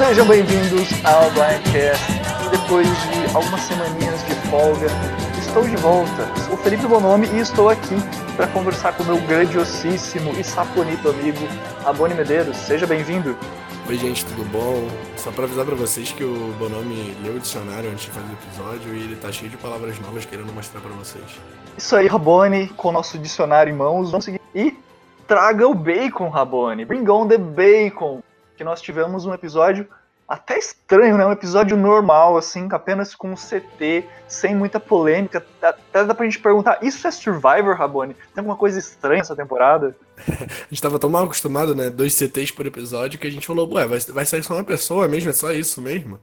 Sejam bem-vindos ao Blindcast. Depois de algumas semaninhas de folga, estou de volta. Sou Felipe Bonomi e estou aqui para conversar com o meu grandiosíssimo e saponito amigo Aboni Medeiros. Seja bem-vindo. Oi, gente, tudo bom? Só para avisar para vocês que o Bonomi leu o dicionário antes de fazer o episódio e ele tá cheio de palavras novas querendo mostrar para vocês. Isso aí, Rabone, com o nosso dicionário em mãos, vamos seguir. E traga o bacon, Rabone. Bring on the bacon. Que nós tivemos um episódio até estranho, né? Um episódio normal, assim, apenas com um CT, sem muita polêmica. Até dá pra gente perguntar, isso é Survivor, Rabone? Tem alguma coisa estranha essa temporada? a gente tava tão mal acostumado, né? Dois CTs por episódio, que a gente falou, ué, vai, vai sair só uma pessoa mesmo, é só isso mesmo?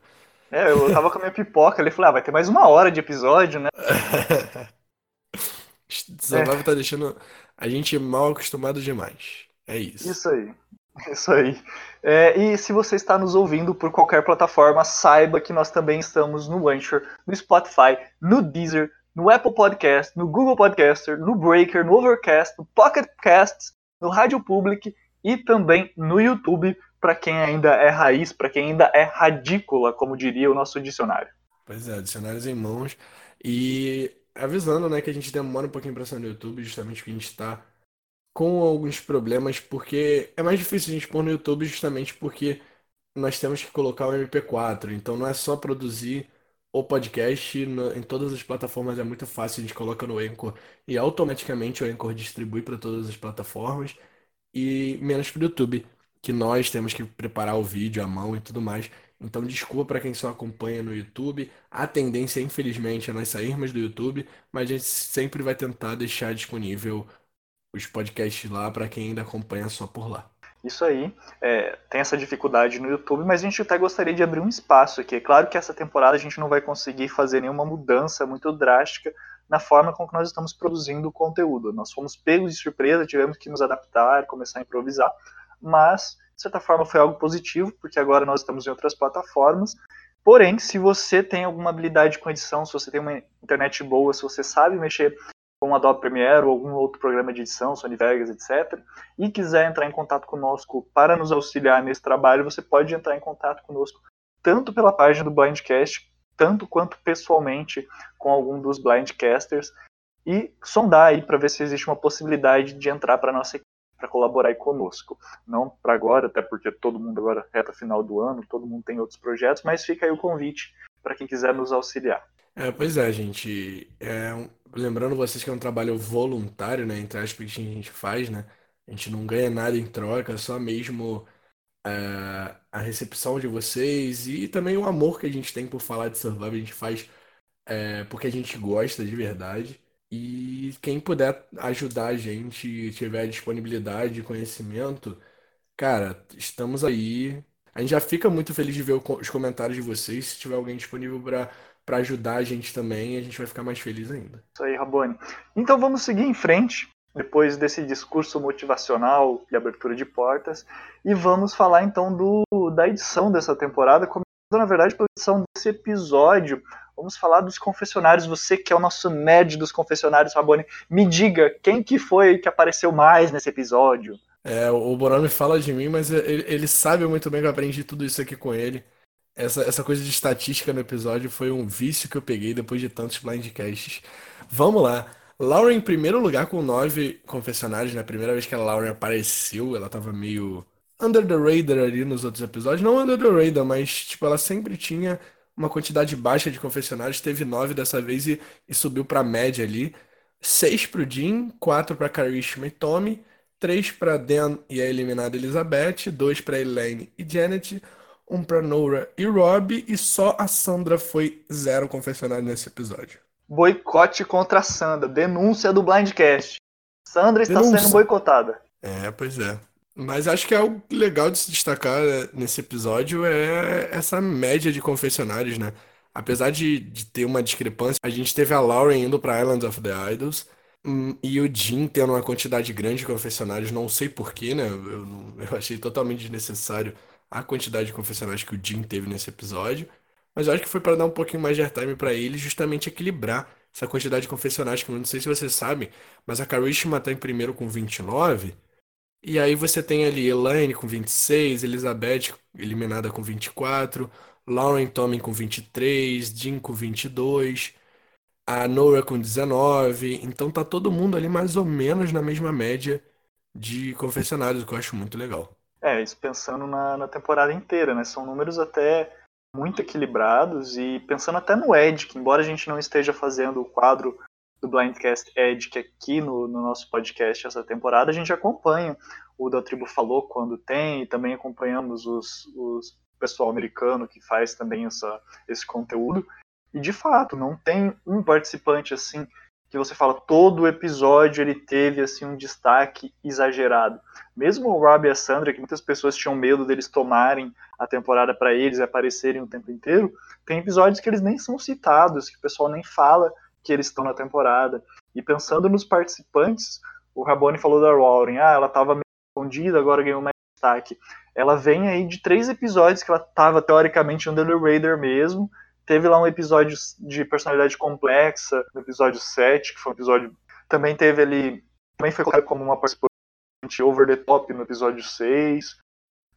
É, eu tava com a minha pipoca ali, falei, ah, vai ter mais uma hora de episódio, né? Survivor é. tá deixando a gente mal acostumado demais. É isso. Isso aí. Isso aí. É, e se você está nos ouvindo por qualquer plataforma, saiba que nós também estamos no Anchor, no Spotify, no Deezer, no Apple Podcast, no Google Podcaster, no Breaker, no Overcast, no Pocket Casts, no Rádio Public e também no YouTube, para quem ainda é raiz, para quem ainda é radícula, como diria o nosso dicionário. Pois é, dicionários em mãos. E avisando, né, que a gente demora um pouquinho para sair no YouTube, justamente porque a gente está com alguns problemas, porque é mais difícil a gente pôr no YouTube justamente porque nós temos que colocar o MP4. Então não é só produzir o podcast no, em todas as plataformas, é muito fácil, a gente coloca no Anchor e automaticamente o Anchor distribui para todas as plataformas e menos para o YouTube, que nós temos que preparar o vídeo à mão e tudo mais. Então, desculpa para quem só acompanha no YouTube. A tendência, infelizmente, é nós sairmos do YouTube, mas a gente sempre vai tentar deixar disponível os podcasts lá para quem ainda acompanha só por lá. Isso aí, é, tem essa dificuldade no YouTube, mas a gente até gostaria de abrir um espaço aqui. É claro que essa temporada a gente não vai conseguir fazer nenhuma mudança muito drástica na forma com que nós estamos produzindo o conteúdo. Nós fomos pegos de surpresa, tivemos que nos adaptar, começar a improvisar, mas de certa forma foi algo positivo, porque agora nós estamos em outras plataformas. Porém, se você tem alguma habilidade com edição, se você tem uma internet boa, se você sabe mexer com Adobe Premiere ou algum outro programa de edição, Sony Vegas, etc., e quiser entrar em contato conosco para nos auxiliar nesse trabalho, você pode entrar em contato conosco tanto pela página do Blindcast, tanto quanto pessoalmente com algum dos Blindcasters, e sondar aí para ver se existe uma possibilidade de entrar para nossa equipe para colaborar conosco. Não para agora, até porque todo mundo agora reta final do ano, todo mundo tem outros projetos, mas fica aí o convite para quem quiser nos auxiliar. É, pois é, gente. É, lembrando vocês que é um trabalho voluntário, né? Entre aspas, que a gente faz, né? A gente não ganha nada em troca, só mesmo é, a recepção de vocês e também o amor que a gente tem por falar de Survival. A gente faz é, porque a gente gosta de verdade. E quem puder ajudar a gente, tiver disponibilidade, conhecimento, cara, estamos aí. A gente já fica muito feliz de ver os comentários de vocês. Se tiver alguém disponível para para ajudar a gente também, a gente vai ficar mais feliz ainda. Isso aí, Rabone. Então vamos seguir em frente, depois desse discurso motivacional e abertura de portas, e vamos falar então do, da edição dessa temporada, começando na verdade pela edição desse episódio. Vamos falar dos confessionários. Você que é o nosso nerd dos confessionários, Rabone, me diga quem que foi que apareceu mais nesse episódio. É, o Borome fala de mim, mas ele, ele sabe muito bem que eu aprendi tudo isso aqui com ele. Essa, essa coisa de estatística no episódio foi um vício que eu peguei depois de tantos blindcasts. Vamos lá. Laura em primeiro lugar com nove confessionários. Na né? primeira vez que a Laura apareceu, ela tava meio under the radar ali nos outros episódios. Não under the radar, mas tipo, ela sempre tinha uma quantidade baixa de confessionários. Teve nove dessa vez e, e subiu pra média ali. Seis pro Jim, quatro pra Karishma e Tommy, três pra Dan e a eliminada Elizabeth, dois pra Elaine e Janet, um pra Nora e Rob, e só a Sandra foi zero confessionário nesse episódio. Boicote contra a Sandra. Denúncia do Blindcast. Sandra está Denúncia. sendo boicotada. É, pois é. Mas acho que é algo legal de se destacar é, nesse episódio é essa média de confessionários, né? Apesar de, de ter uma discrepância, a gente teve a Lauren indo para Islands of the Idols hum, e o Jim tendo uma quantidade grande de confessionários, não sei porquê, né? Eu, eu achei totalmente desnecessário a quantidade de confessionários que o Jim teve nesse episódio, mas eu acho que foi para dar um pouquinho mais de airtime para ele, justamente equilibrar essa quantidade de confessionários, que eu não sei se vocês sabem, mas a Karishma tá em primeiro com 29, E aí você tem ali Elaine com 26, Elizabeth eliminada com 24, Lauren Tommy com 23, Jim com 22, a Nora com 19. Então tá todo mundo ali mais ou menos na mesma média de confessionários, o que eu acho muito legal. É, isso pensando na, na temporada inteira, né? São números até muito equilibrados e pensando até no Ed, que embora a gente não esteja fazendo o quadro do Blindcast Ed, que aqui no, no nosso podcast essa temporada, a gente acompanha o da Tribo Falou quando tem, e também acompanhamos os, os pessoal americano que faz também essa, esse conteúdo. E de fato, não tem um participante assim que você fala todo episódio ele teve assim um destaque exagerado. Mesmo o Rob e a Sandra, que muitas pessoas tinham medo deles tomarem a temporada para eles e aparecerem o tempo inteiro, tem episódios que eles nem são citados, que o pessoal nem fala que eles estão na temporada. E pensando nos participantes, o Rabone falou da Lauren, ah, ela estava meio escondida, agora ganhou mais destaque. Ela vem aí de três episódios que ela estava teoricamente under the radar mesmo, Teve lá um episódio de personalidade complexa, no episódio 7, que foi um episódio. Também teve ali. Também foi colocado como uma participante over the top no episódio 6.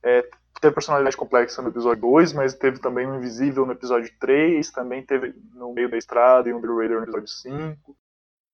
É, teve personalidade complexa no episódio 2, mas teve também um invisível no episódio 3. Também teve no meio da estrada e um The Raider no episódio 5.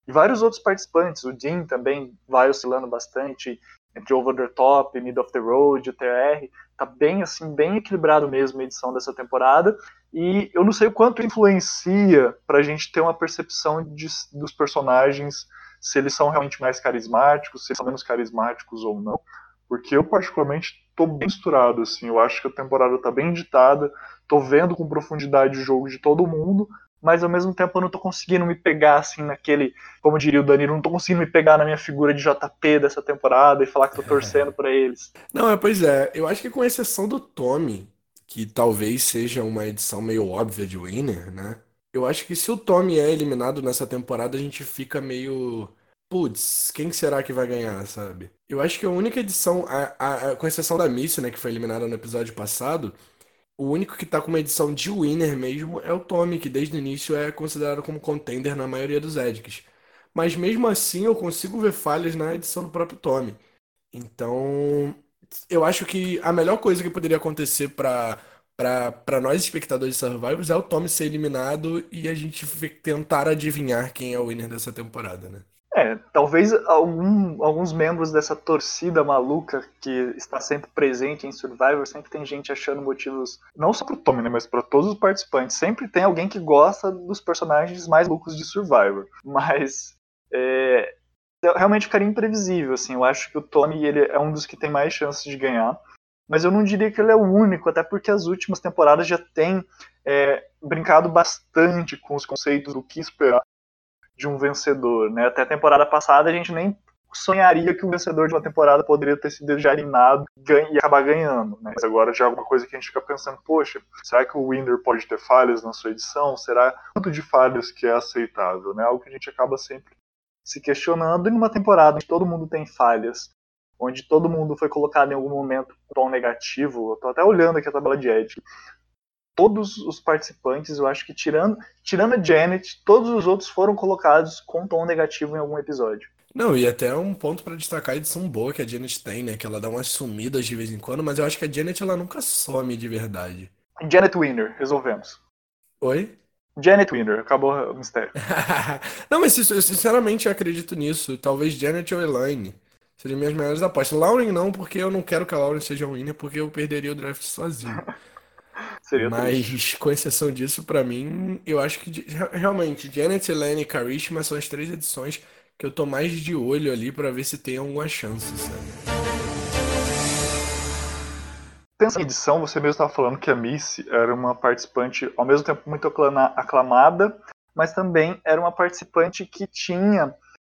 E vários outros participantes. O Dean também vai oscilando bastante entre Over the Top, Mid of the Road, o TR. Tá bem assim, bem equilibrado mesmo a edição dessa temporada. E eu não sei o quanto influencia para a gente ter uma percepção de, dos personagens, se eles são realmente mais carismáticos, se eles são menos carismáticos ou não. Porque eu, particularmente, estou bem misturado. Assim, eu acho que a temporada está bem editada, estou vendo com profundidade o jogo de todo mundo, mas ao mesmo tempo eu não tô conseguindo me pegar assim naquele, como diria o Danilo, não tô conseguindo me pegar na minha figura de JP dessa temporada e falar que tô torcendo para eles. Não, é, pois é, eu acho que com exceção do Tommy, que talvez seja uma edição meio óbvia de Winner, né? Eu acho que se o Tommy é eliminado nessa temporada, a gente fica meio. Putz, quem será que vai ganhar, sabe? Eu acho que a única edição, a, a, a, com exceção da Missy, né, que foi eliminada no episódio passado, o único que tá com uma edição de winner mesmo é o Tommy, que desde o início é considerado como contender na maioria dos Edics. Mas mesmo assim eu consigo ver falhas na edição do próprio Tommy. Então, eu acho que a melhor coisa que poderia acontecer para para nós espectadores de Survivors é o Tommy ser eliminado e a gente tentar adivinhar quem é o winner dessa temporada, né? É, talvez algum, alguns membros dessa torcida maluca que está sempre presente em Survivor, sempre tem gente achando motivos, não só pro Tommy, né, mas para todos os participantes. Sempre tem alguém que gosta dos personagens mais loucos de Survivor. Mas é, realmente ficaria imprevisível, assim. Eu acho que o Tommy ele é um dos que tem mais chances de ganhar. Mas eu não diria que ele é o único, até porque as últimas temporadas já têm é, brincado bastante com os conceitos do que esperar de um vencedor, né? Até a temporada passada a gente nem sonharia que o vencedor de uma temporada poderia ter sido já e acabar ganhando, né? Mas agora já é alguma coisa que a gente fica pensando, poxa, será que o winner pode ter falhas na sua edição? Será quanto de falhas que é aceitável, né? Algo que a gente acaba sempre se questionando e numa temporada onde todo mundo tem falhas, onde todo mundo foi colocado em algum momento com tom negativo, eu tô até olhando aqui a tabela de Ed, todos os participantes, eu acho que tirando, tirando a Janet, todos os outros foram colocados com tom negativo em algum episódio. Não, e até um ponto para destacar a edição boa que a Janet tem, né? Que ela dá umas sumidas de vez em quando, mas eu acho que a Janet ela nunca some de verdade. Janet Winner, resolvemos. Oi? Janet Winner, acabou o mistério. Não, mas eu sinceramente acredito nisso. Talvez Janet ou Elaine seriam minhas melhores apostas. Lauren não, porque eu não quero que a Lauren seja winner, porque eu perderia o draft sozinho. Seria Mas, triste. com exceção disso, para mim, eu acho que realmente Janet, Elaine e Karishma são as três edições que eu tô mais de olho ali para ver se tem alguma chance, sabe? Pensa em edição, você mesmo estava falando que a Missy era uma participante, ao mesmo tempo, muito aclamada, mas também era uma participante que tinha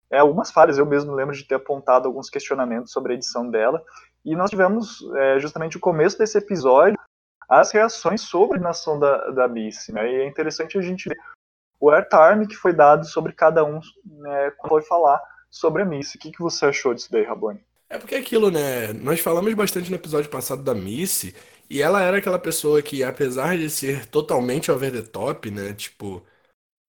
é, algumas falhas. Eu mesmo lembro de ter apontado alguns questionamentos sobre a edição dela. E nós tivemos é, justamente o começo desse episódio as reações sobre a eliminação da, da Missy, né? E é interessante a gente ver o airtime que foi dado sobre cada um né, quando foi falar sobre a Missy. O que, que você achou disso daí, Rabone? É porque é aquilo, né? Nós falamos bastante no episódio passado da Missy, e ela era aquela pessoa que, apesar de ser totalmente over the top, né? Tipo,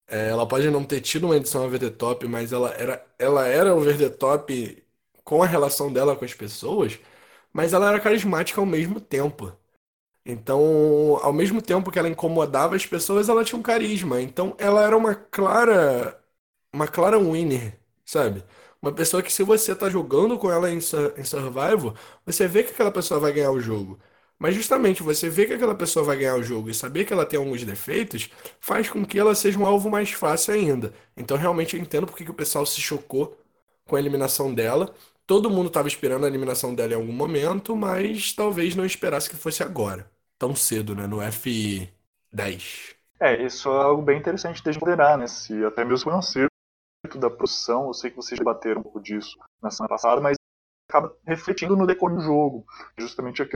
é, ela pode não ter tido uma edição over the top, mas ela era, ela era over the top com a relação dela com as pessoas, mas ela era carismática ao mesmo tempo. Então, ao mesmo tempo que ela incomodava as pessoas, ela tinha um carisma. Então, ela era uma clara, uma clara winner, sabe? Uma pessoa que se você tá jogando com ela em, em Survival, você vê que aquela pessoa vai ganhar o jogo. Mas justamente você vê que aquela pessoa vai ganhar o jogo e saber que ela tem alguns defeitos faz com que ela seja um alvo mais fácil ainda. Então realmente eu entendo porque que o pessoal se chocou com a eliminação dela. Todo mundo estava esperando a eliminação dela em algum momento, mas talvez não esperasse que fosse agora. Tão cedo, né? No F10. É, isso é algo bem interessante de considerar, né? Se até mesmo não ser da produção, eu sei que vocês debateram um pouco disso na semana passada, mas acaba refletindo no decorrer do jogo. Justamente a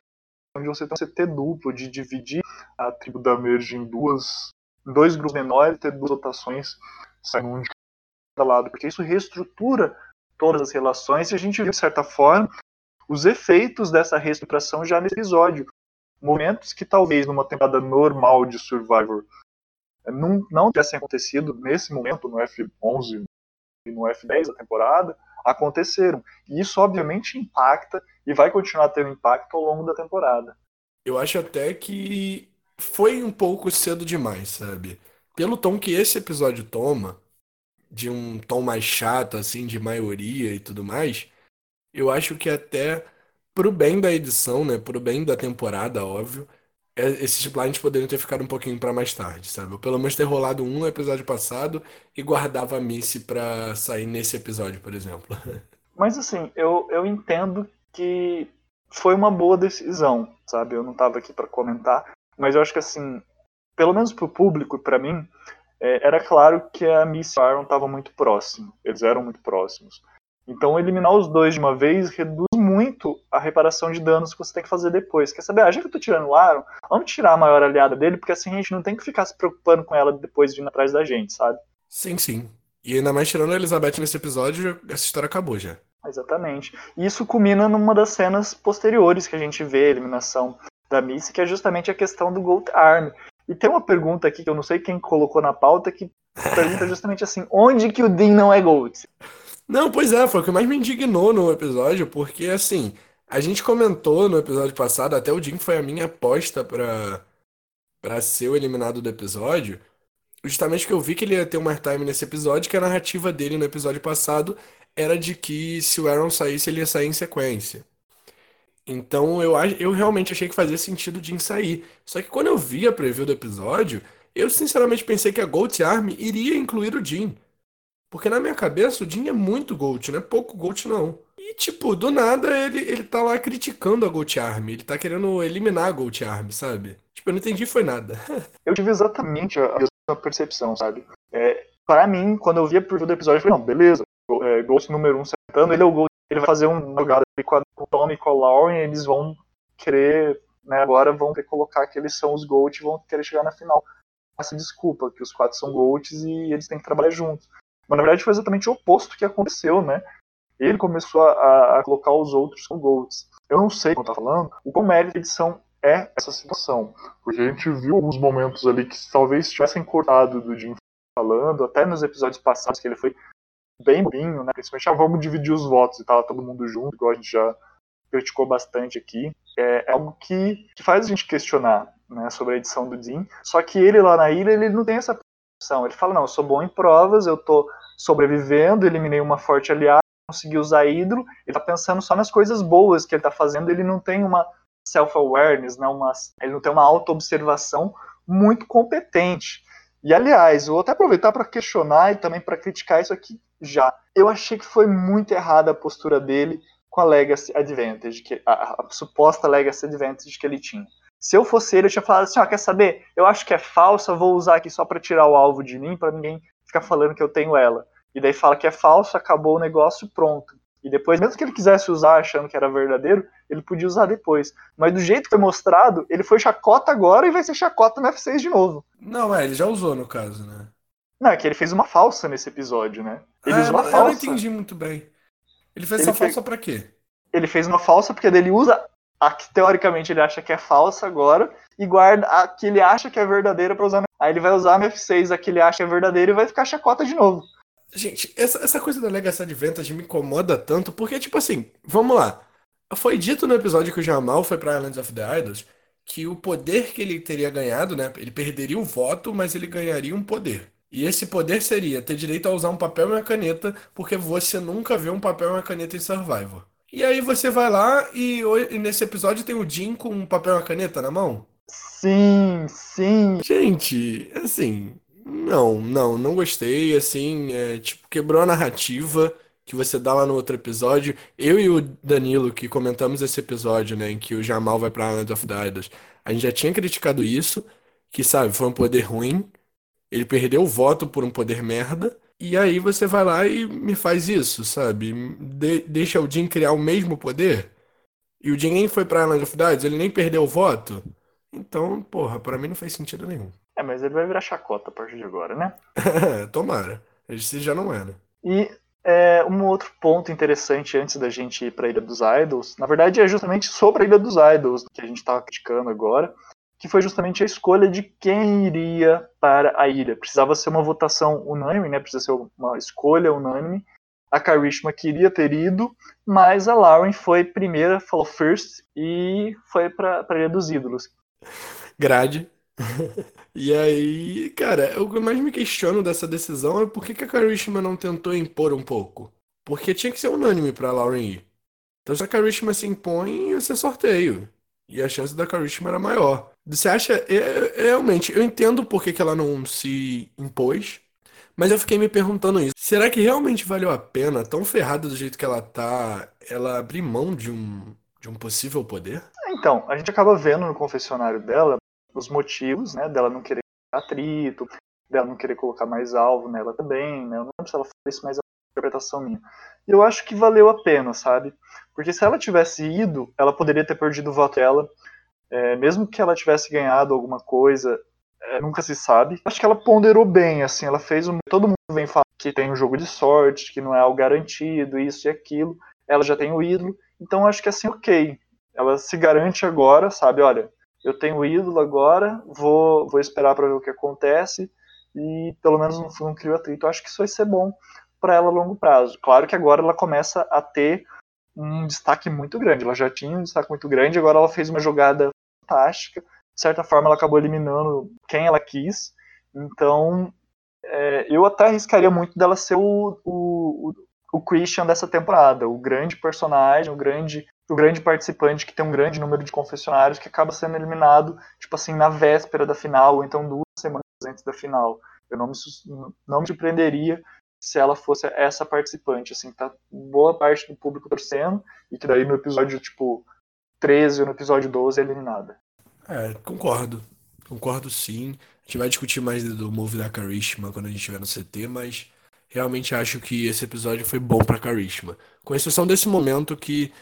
onde você tem um CT duplo, de dividir a tribo da Merge em duas, dois grupos menores, ter duas rotações saindo um de cada lado, porque isso reestrutura todas as relações e a gente viu, de certa forma, os efeitos dessa reestruturação já nesse episódio. Momentos que talvez numa temporada normal de Survivor não, não tivessem acontecido nesse momento, no F11 e no F10 da temporada, aconteceram. E isso, obviamente, impacta e vai continuar tendo impacto ao longo da temporada. Eu acho até que foi um pouco cedo demais, sabe? Pelo tom que esse episódio toma, de um tom mais chato, assim, de maioria e tudo mais, eu acho que até pro bem da edição, né? Pro bem da temporada, óbvio, esses blinds poderiam ter ficado um pouquinho para mais tarde, sabe? Ou pelo menos ter rolado um no episódio passado e guardava a Missy pra sair nesse episódio, por exemplo. Mas assim, eu, eu entendo que foi uma boa decisão, sabe? Eu não tava aqui para comentar, mas eu acho que assim, pelo menos pro público e pra mim, é, era claro que a Missy e o Aaron estavam muito próximos. Eles eram muito próximos. Então, eliminar os dois de uma vez reduz muito a reparação de danos que você tem que fazer depois. Quer saber? Ah, já que eu tô tirando o Aaron, vamos tirar a maior aliada dele, porque assim a gente não tem que ficar se preocupando com ela depois vindo atrás da gente, sabe? Sim, sim. E ainda mais tirando a Elizabeth nesse episódio, essa história acabou já. Exatamente. E isso culmina numa das cenas posteriores que a gente vê a eliminação da Missy, que é justamente a questão do Gold Arm. E tem uma pergunta aqui que eu não sei quem colocou na pauta, que pergunta justamente assim: onde que o Dean não é Gold? Não, pois é, foi o que mais me indignou no episódio, porque assim, a gente comentou no episódio passado, até o Jim foi a minha aposta pra, pra ser o eliminado do episódio, justamente que eu vi que ele ia ter um time nesse episódio, que a narrativa dele no episódio passado era de que se o Aaron saísse, ele ia sair em sequência. Então eu, eu realmente achei que fazia sentido o Jim sair. Só que quando eu vi a preview do episódio, eu sinceramente pensei que a Gold Arm iria incluir o Jim. Porque na minha cabeça o Jim é muito Gold, não é pouco Gold não. E tipo, do nada ele, ele tá lá criticando a Gold Arm, ele tá querendo eliminar a Gold Arm, sabe? Tipo, eu não entendi foi nada. eu tive exatamente a mesma percepção, sabe? É, para mim, quando eu vi a preview do episódio, eu falei, não, beleza, é, Ghost número 1 um sentando, ele é o Gold, ele vai fazer uma jogada com, o Tommy e com a Lauren, eles vão querer, né, agora vão querer colocar que eles são os Gold e vão querer chegar na final. Essa desculpa, que os quatro são Golds e eles têm que trabalhar juntos. Mas na verdade foi exatamente o oposto que aconteceu, né? Ele começou a, a colocar os outros com golds. Eu não sei como tá falando, o quão mérito edição é essa situação. Porque a gente viu alguns momentos ali que talvez tivessem cortado do Jim falando, até nos episódios passados que ele foi bem bobinho, né? Principalmente, ah, vamos dividir os votos e tava todo mundo junto, igual a gente já criticou bastante aqui. É, é algo que, que faz a gente questionar né, sobre a edição do Dean. Só que ele lá na ilha, ele não tem essa ele fala, não, eu sou bom em provas, eu tô sobrevivendo, eliminei uma forte aliada, consegui usar hidro, ele tá pensando só nas coisas boas que ele tá fazendo, ele não tem uma self-awareness, né, uma, ele não tem uma auto-observação muito competente. E aliás, vou até aproveitar para questionar e também para criticar isso aqui já. Eu achei que foi muito errada a postura dele com a Legacy Advantage, que, a, a suposta Legacy Advantage que ele tinha. Se eu fosse ele, eu tinha falado assim, ó, quer saber? Eu acho que é falsa, vou usar aqui só para tirar o alvo de mim, para ninguém ficar falando que eu tenho ela. E daí fala que é falso, acabou o negócio, pronto. E depois, mesmo que ele quisesse usar achando que era verdadeiro, ele podia usar depois. Mas do jeito que foi mostrado, ele foi chacota agora e vai ser chacota no F6 de novo. Não, é, ele já usou no caso, né? Não, é que ele fez uma falsa nesse episódio, né? Ele é, usou uma falsa. Eu não entendi muito bem. Ele fez ele essa fez... falsa pra quê? Ele fez uma falsa porque ele usa a que teoricamente ele acha que é falsa agora e guarda a que ele acha que é verdadeira para usar. Aí ele vai usar a F6 a que ele acha que é verdadeira e vai ficar chacota de novo. gente, essa, essa coisa da Legacy Advantage me incomoda tanto, porque, tipo assim, vamos lá. Foi dito no episódio que o Jamal foi pra Islands of the Idols que o poder que ele teria ganhado, né? Ele perderia o voto, mas ele ganharia um poder. E esse poder seria ter direito a usar um papel e uma caneta, porque você nunca vê um papel e uma caneta em Survivor. E aí você vai lá e, e nesse episódio tem o Jim com um papel e uma caneta na mão? Sim, sim. Gente, assim, não, não, não gostei, assim, é, tipo, quebrou a narrativa que você dá lá no outro episódio. Eu e o Danilo, que comentamos esse episódio, né, em que o Jamal vai pra Island of the Idols, a gente já tinha criticado isso, que, sabe, foi um poder ruim, ele perdeu o voto por um poder merda, e aí você vai lá e me faz isso, sabe? De- deixa o Jim criar o mesmo poder, e o Jim nem foi pra Island of Idols, ele nem perdeu o voto. Então, porra, pra mim não faz sentido nenhum. É, mas ele vai virar chacota a partir de agora, né? Tomara. Esse já não era. E é, um outro ponto interessante antes da gente ir para a Ilha dos Idols, na verdade é justamente sobre a Ilha dos Idols que a gente estava criticando agora, que foi justamente a escolha de quem iria para a ilha. Precisava ser uma votação unânime, né? Precisa ser uma escolha unânime. A Karishma queria ter ido, mas a Lauren foi primeira, falou first e foi para a Ilha dos Ídolos. Grade. E aí, cara, o que mais me questiono dessa decisão é por que que a Karishma não tentou impor um pouco? Porque tinha que ser unânime pra Lauren ir. Então, se a Karishma se impõe, ia ser sorteio. E a chance da Karishma era maior. Você acha. é- é- realmente, eu entendo por que que ela não se impôs, mas eu fiquei me perguntando isso. Será que realmente valeu a pena, tão ferrada do jeito que ela tá, ela abrir mão de um, de um possível poder? Então, a gente acaba vendo no confessionário dela os motivos, né, dela não querer atrito, dela não querer colocar mais alvo nela também, né? Eu não lembro se ela falou isso, mas é uma interpretação minha. E eu acho que valeu a pena, sabe? Porque se ela tivesse ido, ela poderia ter perdido o voto dela, é, mesmo que ela tivesse ganhado alguma coisa, é, nunca se sabe. Acho que ela ponderou bem, assim, ela fez um... Todo mundo vem falar que tem um jogo de sorte, que não é algo garantido, isso e aquilo. Ela já tem o ídolo, então acho que assim, ok. Ela se garante agora, sabe? Olha, eu tenho o ídolo agora, vou, vou esperar para ver o que acontece e pelo menos não, não crio atrito. Acho que isso vai ser bom para ela a longo prazo. Claro que agora ela começa a ter um destaque muito grande. Ela já tinha um destaque muito grande, agora ela fez uma jogada fantástica. De certa forma, ela acabou eliminando quem ela quis. Então, é, eu até arriscaria muito dela ser o, o, o Christian dessa temporada, o grande personagem, o grande o grande participante que tem um grande número de confessionários que acaba sendo eliminado, tipo assim, na véspera da final, ou então duas semanas antes da final. Eu não me, não me surpreenderia se ela fosse essa participante, assim, tá boa parte do público torcendo, e que daí no episódio, tipo, 13 ou no episódio 12 é eliminada. É, concordo. Concordo sim. A gente vai discutir mais do move da Karishma quando a gente estiver no CT, mas realmente acho que esse episódio foi bom pra Karishma. Com exceção desse momento que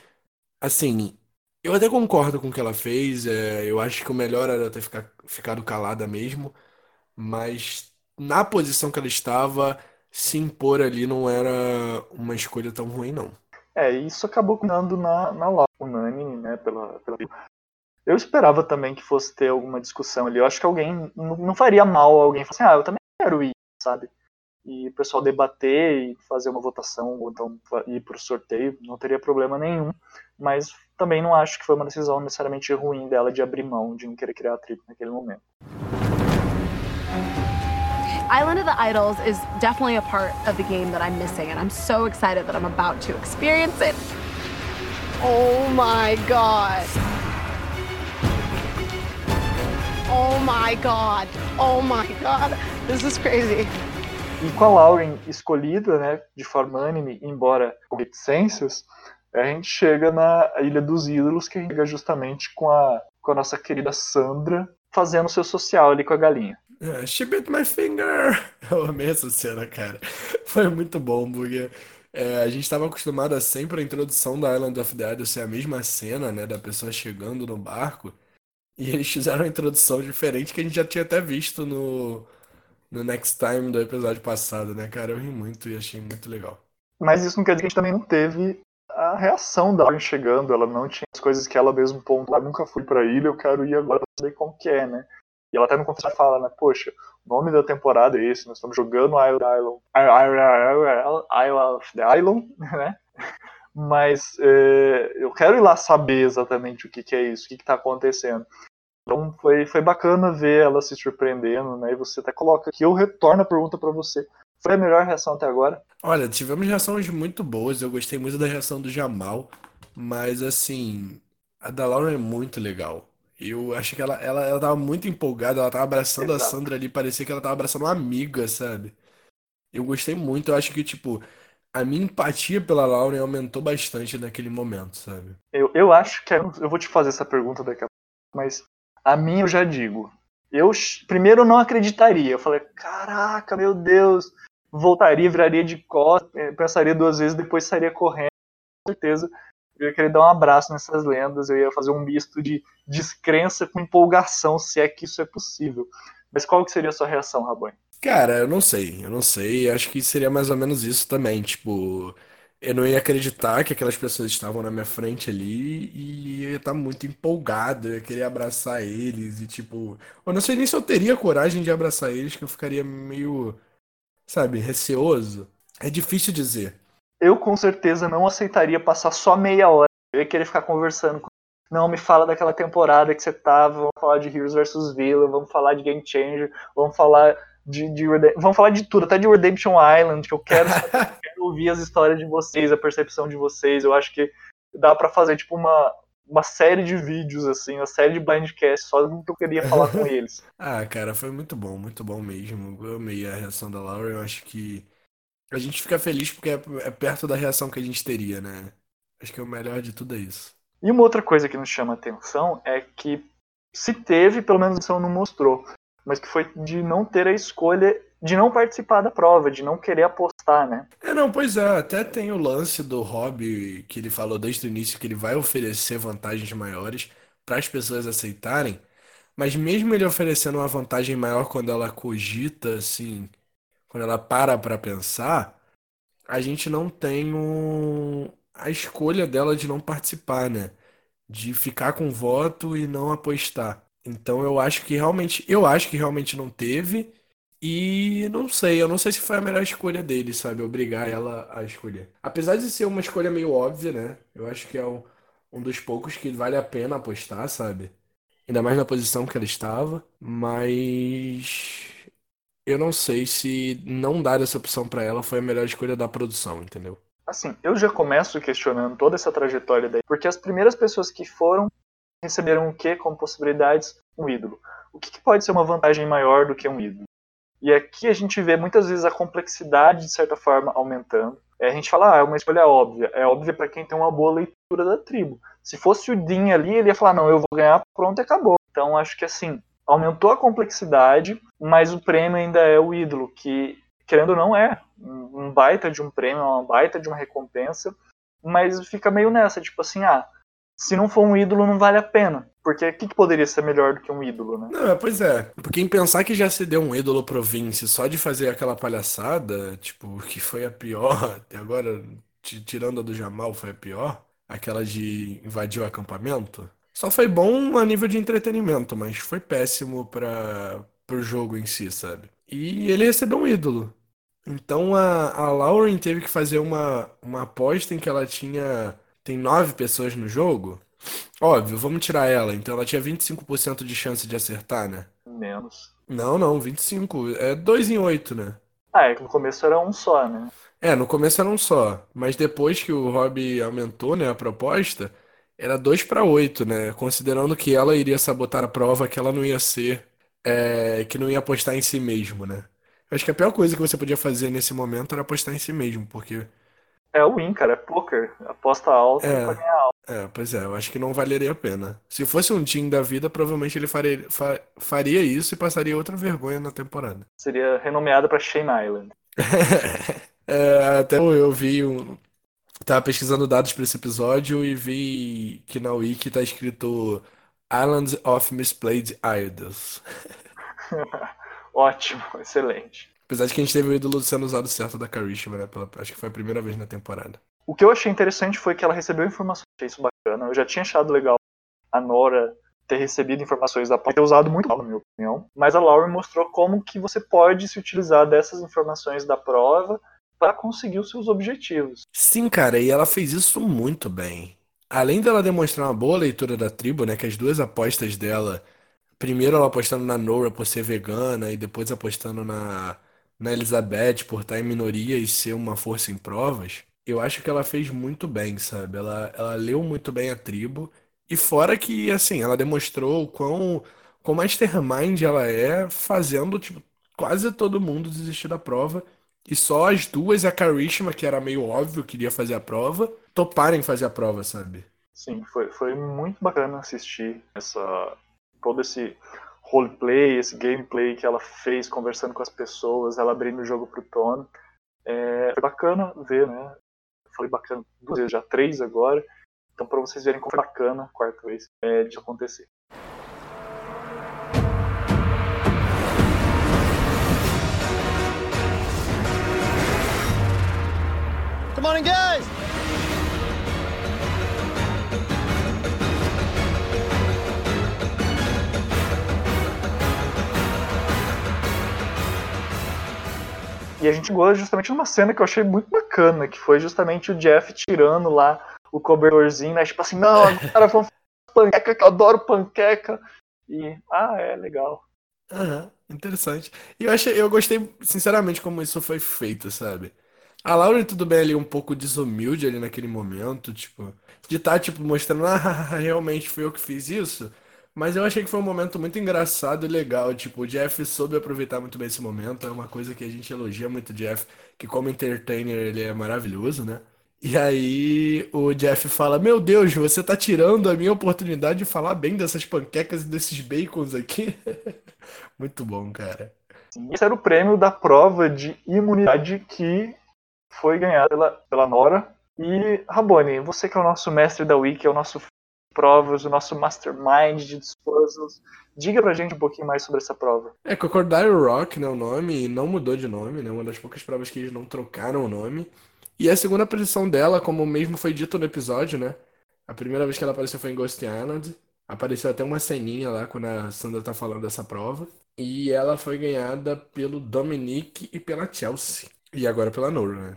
Assim, eu até concordo com o que ela fez. é, eu acho que o melhor era ter ficar, ficado calada mesmo. Mas na posição que ela estava, se impor ali não era uma escolha tão ruim, não. É, isso acabou dando na, na Laura, unânime, né, pela, pela... Eu esperava também que fosse ter alguma discussão ali. Eu acho que alguém, não, não faria mal alguém falar assim, ah, eu também quero ir, sabe? E o pessoal debater e fazer uma votação, ou então ir pro sorteio, não teria problema nenhum. Mas também não acho que foi uma decisão necessariamente ruim dela de abrir mão, de não querer criar atrito naquele momento. Island of the Idols is definitely a part of the game that I'm missing, and I'm so excited that I'm about to experience it. Oh my god. Oh my god. Oh my god. This is crazy. E com a Lauren escolhida, né, de forma unânime, embora com reticências, a gente chega na Ilha dos Ídolos, que a gente chega justamente com a, com a nossa querida Sandra fazendo seu social ali com a galinha. É, she bit my finger! Eu amei essa cena, cara. Foi muito bom, porque é, a gente estava acostumado a sempre a introdução da Island of the Idols ser a mesma cena, né, da pessoa chegando no barco. E eles fizeram uma introdução diferente que a gente já tinha até visto no, no Next Time do episódio passado, né, cara? Eu ri muito e achei muito legal. Mas isso não quer dizer que a gente também não teve a reação da Lauren chegando. Ela não tinha as coisas que ela mesmo pontuou. nunca fui pra ilha, eu quero ir agora pra saber como que é, né? E ela até no confessionário fala, né? Poxa, O nome da temporada é esse, nós estamos jogando Island, Island, Isle of the Island, né? Mas é, eu quero ir lá saber exatamente o que, que é isso, o que está acontecendo. Então foi, foi bacana ver ela se surpreendendo, né? E você até coloca aqui, eu retorno a pergunta para você. Foi a melhor reação até agora? Olha, tivemos reações muito boas. Eu gostei muito da reação do Jamal, mas assim, a da Laura é muito legal. Eu acho que ela, ela, ela tava muito empolgada, ela tava abraçando Exato. a Sandra ali, parecia que ela tava abraçando uma amiga, sabe? Eu gostei muito, eu acho que, tipo, a minha empatia pela Lauren aumentou bastante naquele momento, sabe? Eu, eu acho que. É, eu vou te fazer essa pergunta daqui a pouco, mas a minha eu já digo. Eu primeiro não acreditaria. Eu falei, caraca, meu Deus, voltaria, viraria de costas, eh, pensaria duas vezes, depois sairia correndo, com certeza. Eu ia querer dar um abraço nessas lendas, eu ia fazer um misto de descrença com empolgação, se é que isso é possível. Mas qual que seria a sua reação, Rabone? Cara, eu não sei, eu não sei. Acho que seria mais ou menos isso também. Tipo, eu não ia acreditar que aquelas pessoas estavam na minha frente ali e ia estar muito empolgado, eu ia querer abraçar eles e tipo, eu não sei nem se eu teria coragem de abraçar eles, que eu ficaria meio, sabe, receoso. É difícil dizer. Eu com certeza não aceitaria passar só meia hora. Eu ia querer ficar conversando com não, me fala daquela temporada que você tava, vamos falar de Heroes vs Villain, vamos falar de Game Changer, vamos falar de, de vamos falar de tudo, até de Redemption Island, que eu quero, quero ouvir as histórias de vocês, a percepção de vocês. Eu acho que dá para fazer tipo uma, uma série de vídeos, assim, uma série de blindcast só do que eu queria falar com eles. ah, cara, foi muito bom, muito bom mesmo. Eu amei a reação da Laura, eu acho que a gente fica feliz porque é, é perto da reação que a gente teria, né? Acho que o melhor de tudo é isso. E uma outra coisa que nos chama a atenção é que se teve, pelo menos a não mostrou, mas que foi de não ter a escolha de não participar da prova, de não querer apostar, né? É, não, pois é, até tem o lance do hobby que ele falou desde o início que ele vai oferecer vantagens maiores para as pessoas aceitarem, mas mesmo ele oferecendo uma vantagem maior quando ela cogita, assim, quando ela para para pensar, a gente não tem um... a escolha dela de não participar, né? De ficar com voto e não apostar. Então eu acho que realmente, eu acho que realmente não teve. E não sei, eu não sei se foi a melhor escolha dele, sabe? Obrigar ela a escolher. Apesar de ser uma escolha meio óbvia, né? Eu acho que é um, um dos poucos que vale a pena apostar, sabe? Ainda mais na posição que ela estava. Mas eu não sei se não dar essa opção para ela foi a melhor escolha da produção, entendeu? Assim, eu já começo questionando toda essa trajetória daí, porque as primeiras pessoas que foram receberam o que como possibilidades? Um ídolo. O que, que pode ser uma vantagem maior do que um ídolo? E aqui a gente vê muitas vezes a complexidade, de certa forma, aumentando. É, a gente fala, ah, é uma escolha óbvia. É óbvia para quem tem uma boa leitura da tribo. Se fosse o Dean ali, ele ia falar, não, eu vou ganhar, pronto acabou. Então acho que assim, aumentou a complexidade, mas o prêmio ainda é o ídolo, que, querendo ou não, é um baita de um prêmio, uma baita de uma recompensa, mas fica meio nessa, tipo assim, ah, se não for um ídolo, não vale a pena. Porque o que, que, poderia ser melhor do que um ídolo, né? Não, pois é. Porque em pensar que já se deu um ídolo pro Vince só de fazer aquela palhaçada, tipo, que foi a pior, até agora, tirando a do Jamal, foi a pior, aquela de invadir o acampamento. Só foi bom a nível de entretenimento, mas foi péssimo para pro jogo em si, sabe? E ele recebeu um ídolo. Então a, a Lauren teve que fazer uma, uma aposta em que ela tinha tem nove pessoas no jogo, óbvio, vamos tirar ela. Então ela tinha 25% de chance de acertar, né? Menos. Não, não, 25. É 2 em 8, né? Ah, é que no começo era um só, né? É, no começo era um só. Mas depois que o Rob aumentou, né, a proposta, era 2 para 8, né? Considerando que ela iria sabotar a prova, que ela não ia ser. É, que não ia apostar em si mesmo, né? Eu acho que a pior coisa que você podia fazer nesse momento era apostar em si mesmo, porque é o win, cara, é poker. Aposta alta é, pra ganhar alta. É, pois é, eu acho que não valeria a pena. Se fosse um team da vida, provavelmente ele faria, fa, faria isso e passaria outra vergonha na temporada. Seria renomeado pra Shane Island. é, até eu vi um. Tava pesquisando dados para esse episódio e vi que na Wiki tá escrito Islands of Misplayed Idols. Ótimo, excelente. Apesar de que a gente teve o ídolo sendo usado certo da Karishma, né? Pela, acho que foi a primeira vez na temporada. O que eu achei interessante foi que ela recebeu informações, achei isso bacana. Eu já tinha achado legal a Nora ter recebido informações da prova, ter usado muito mal, na minha opinião. Mas a Lauren mostrou como que você pode se utilizar dessas informações da prova para conseguir os seus objetivos. Sim, cara, e ela fez isso muito bem. Além dela demonstrar uma boa leitura da tribo, né, que as duas apostas dela, primeiro ela apostando na Nora por ser vegana e depois apostando na, na Elizabeth por estar em minoria e ser uma força em provas, eu acho que ela fez muito bem, sabe? Ela, ela leu muito bem a tribo e fora que, assim, ela demonstrou o quão, quão mastermind ela é, fazendo, tipo, quase todo mundo desistir da prova. E só as duas a Karishma, que era meio óbvio que iria fazer a prova, toparem fazer a prova, sabe? Sim, foi, foi muito bacana assistir essa, todo esse roleplay, esse gameplay que ela fez conversando com as pessoas, ela abrindo o jogo pro Tony. É, foi bacana ver, né? Falei bacana duas vezes, já três agora. Então, para vocês verem como é bacana, quarta vez, é, de acontecer. Come on, guys! E a gente gosta justamente de uma cena que eu achei muito bacana, que foi justamente o Jeff tirando lá o cobertorzinho, né? Tipo assim, não, agora vamos panqueca, que eu adoro panqueca. E, ah, é legal. Aham, interessante. E eu achei, eu gostei, sinceramente, como isso foi feito, sabe? A Laura, tudo bem ali, um pouco desumilde ali naquele momento, tipo, de estar, tá, tipo, mostrando, ah, realmente foi eu que fiz isso. Mas eu achei que foi um momento muito engraçado e legal. Tipo, o Jeff soube aproveitar muito bem esse momento. É uma coisa que a gente elogia muito o Jeff, que como entertainer ele é maravilhoso, né? E aí o Jeff fala: Meu Deus, você tá tirando a minha oportunidade de falar bem dessas panquecas e desses bacons aqui. Muito bom, cara. Esse era o prêmio da prova de imunidade que foi ganhada pela, pela Nora. E, Rabone, você que é o nosso mestre da Wiki, é o nosso provas, o nosso mastermind de puzzles. Diga pra gente um pouquinho mais sobre essa prova. É, Crocodile Rock, né, o nome, não mudou de nome, né, uma das poucas provas que eles não trocaram o nome. E a segunda posição dela, como mesmo foi dito no episódio, né? A primeira vez que ela apareceu foi em Ghost Island. Apareceu até uma ceninha lá quando a Sandra tá falando dessa prova. E ela foi ganhada pelo Dominique e pela Chelsea. E agora pela Nora, né?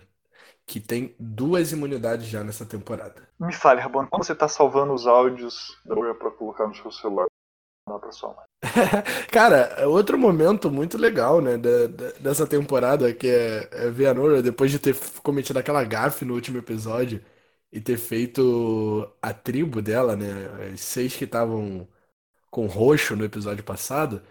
Que tem duas imunidades já nessa temporada. Me fale, Rabone, quando você tá salvando os áudios da Nora pra colocar no seu celular? Não, pessoal. Cara, outro momento muito legal, né, da, da, dessa temporada, que é, é ver a Nora, depois de ter cometido aquela gafe no último episódio e ter feito a tribo dela, né, as seis que estavam com roxo no episódio passado,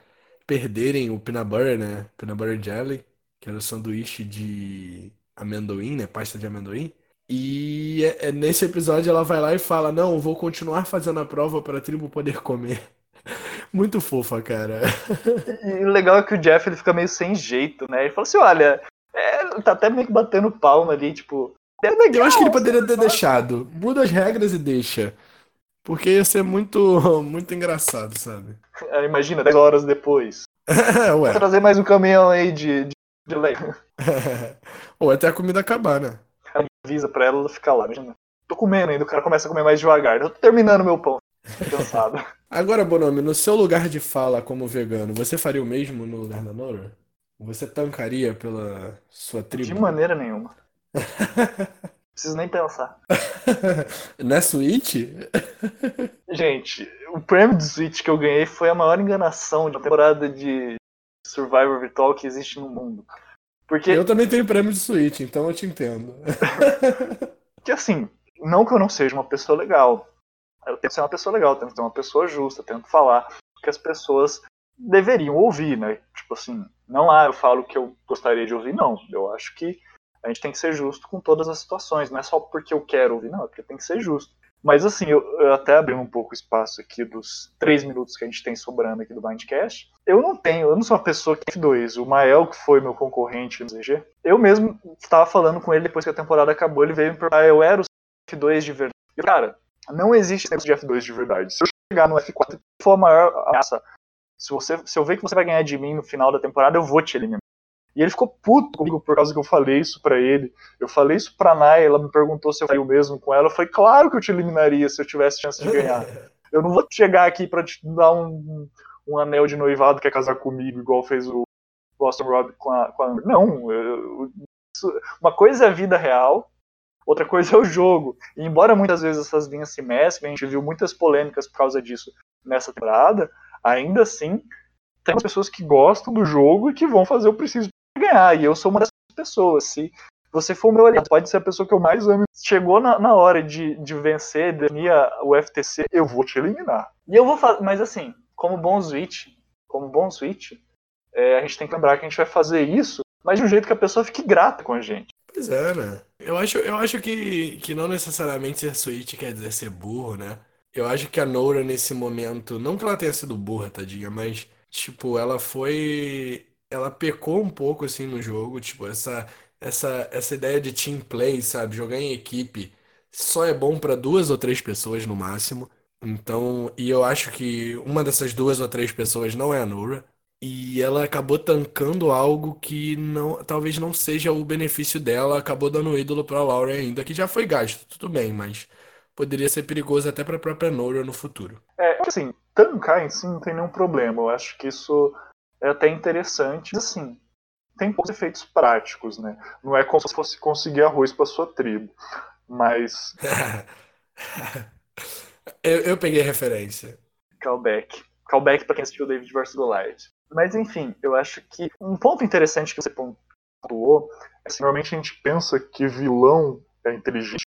perderem o peanut butter, né, peanut butter jelly, que era o sanduíche de amendoim, né, pasta de amendoim. E é, é, nesse episódio ela vai lá e fala: Não, vou continuar fazendo a prova para a tribo poder comer. Muito fofa, cara. E o legal é que o Jeff ele fica meio sem jeito, né? Ele fala assim: olha, é, tá até meio que batendo palma ali, tipo. É legal, Eu acho que ele poderia ter deixado. Muda as regras e deixa. Porque ia ser muito, muito engraçado, sabe? É, imagina, 10 horas depois. Vou trazer mais um caminhão aí de, de, leite. Ou até a comida acabar, né? Avisa pra ela, ela ficar lá, imagina. Tô comendo ainda, o cara começa a comer mais devagar. Eu tô terminando meu pão. Cansado. Agora, Bonomi, no seu lugar de fala como vegano, você faria o mesmo no lugar da Nora? Você tancaria pela sua tribo? De maneira nenhuma. Preciso nem pensar. Na Switch? Gente, o prêmio de Switch que eu ganhei foi a maior enganação de uma temporada de Survivor Virtual que existe no mundo. Porque... Eu também tenho prêmio de Switch, então eu te entendo. que assim, não que eu não seja uma pessoa legal, eu tento ser uma pessoa legal, tento ser uma pessoa justa, tento falar o que as pessoas deveriam ouvir, né? Tipo assim, não ah, eu falo o que eu gostaria de ouvir, não. Eu acho que a gente tem que ser justo com todas as situações, não é só porque eu quero ouvir, não, é porque tem que ser justo. Mas assim, eu, eu até abri um pouco o espaço aqui dos três minutos que a gente tem sobrando aqui do Mindcast. Eu não tenho, eu não sou uma pessoa que é F2. O Mael, que foi meu concorrente no ZG, eu mesmo estava falando com ele depois que a temporada acabou, ele veio me perguntar, eu era o F2 de verdade. E, cara, não existe negócio de F2 de verdade. Se eu chegar no F4 e for a maior ameaça, se, você, se eu ver que você vai ganhar de mim no final da temporada, eu vou te eliminar. E ele ficou puto comigo por causa que eu falei isso para ele. Eu falei isso pra Nai, ela me perguntou se eu o mesmo com ela. Eu falei, claro que eu te eliminaria se eu tivesse chance de ganhar. Eu não vou chegar aqui pra te dar um, um anel de noivado que é casar comigo, igual fez o Boston Rob com a, com a Não, eu, isso, uma coisa é a vida real, outra coisa é o jogo. E embora muitas vezes essas linhas se mesclem, a gente viu muitas polêmicas por causa disso nessa temporada, ainda assim, tem pessoas que gostam do jogo e que vão fazer o preciso para ganhar. E eu sou uma dessas pessoas. Se você for meu aliado, pode ser a pessoa que eu mais amo. Chegou na, na hora de, de vencer, definir o FTC, eu vou te eliminar. E eu vou fazer, mas assim, como bom Switch, como bom Switch, é, a gente tem que lembrar que a gente vai fazer isso, mas de um jeito que a pessoa fique grata com a gente. Pois é, né? Eu acho, eu acho que, que não necessariamente ser Switch quer dizer ser burro, né? Eu acho que a Noura, nesse momento, não que ela tenha sido burra, tadinha, mas, tipo, ela foi. Ela pecou um pouco, assim, no jogo, tipo, essa essa, essa ideia de team play, sabe? Jogar em equipe só é bom para duas ou três pessoas no máximo. Então, e eu acho que uma dessas duas ou três pessoas não é a Nura. E ela acabou tancando algo que não, talvez não seja o benefício dela, acabou dando ídolo para Laura ainda, que já foi gasto, tudo bem, mas poderia ser perigoso até para a própria Nora no futuro. É, assim, tancar em si não tem nenhum problema. Eu acho que isso é até interessante. Assim, tem poucos efeitos práticos, né? Não é como se fosse conseguir arroz para sua tribo, mas eu, eu peguei referência. Callback. Callback para quem assistiu David vs Goliath. Mas enfim, eu acho que um ponto interessante que você pontuou é que normalmente a gente pensa que vilão é inteligente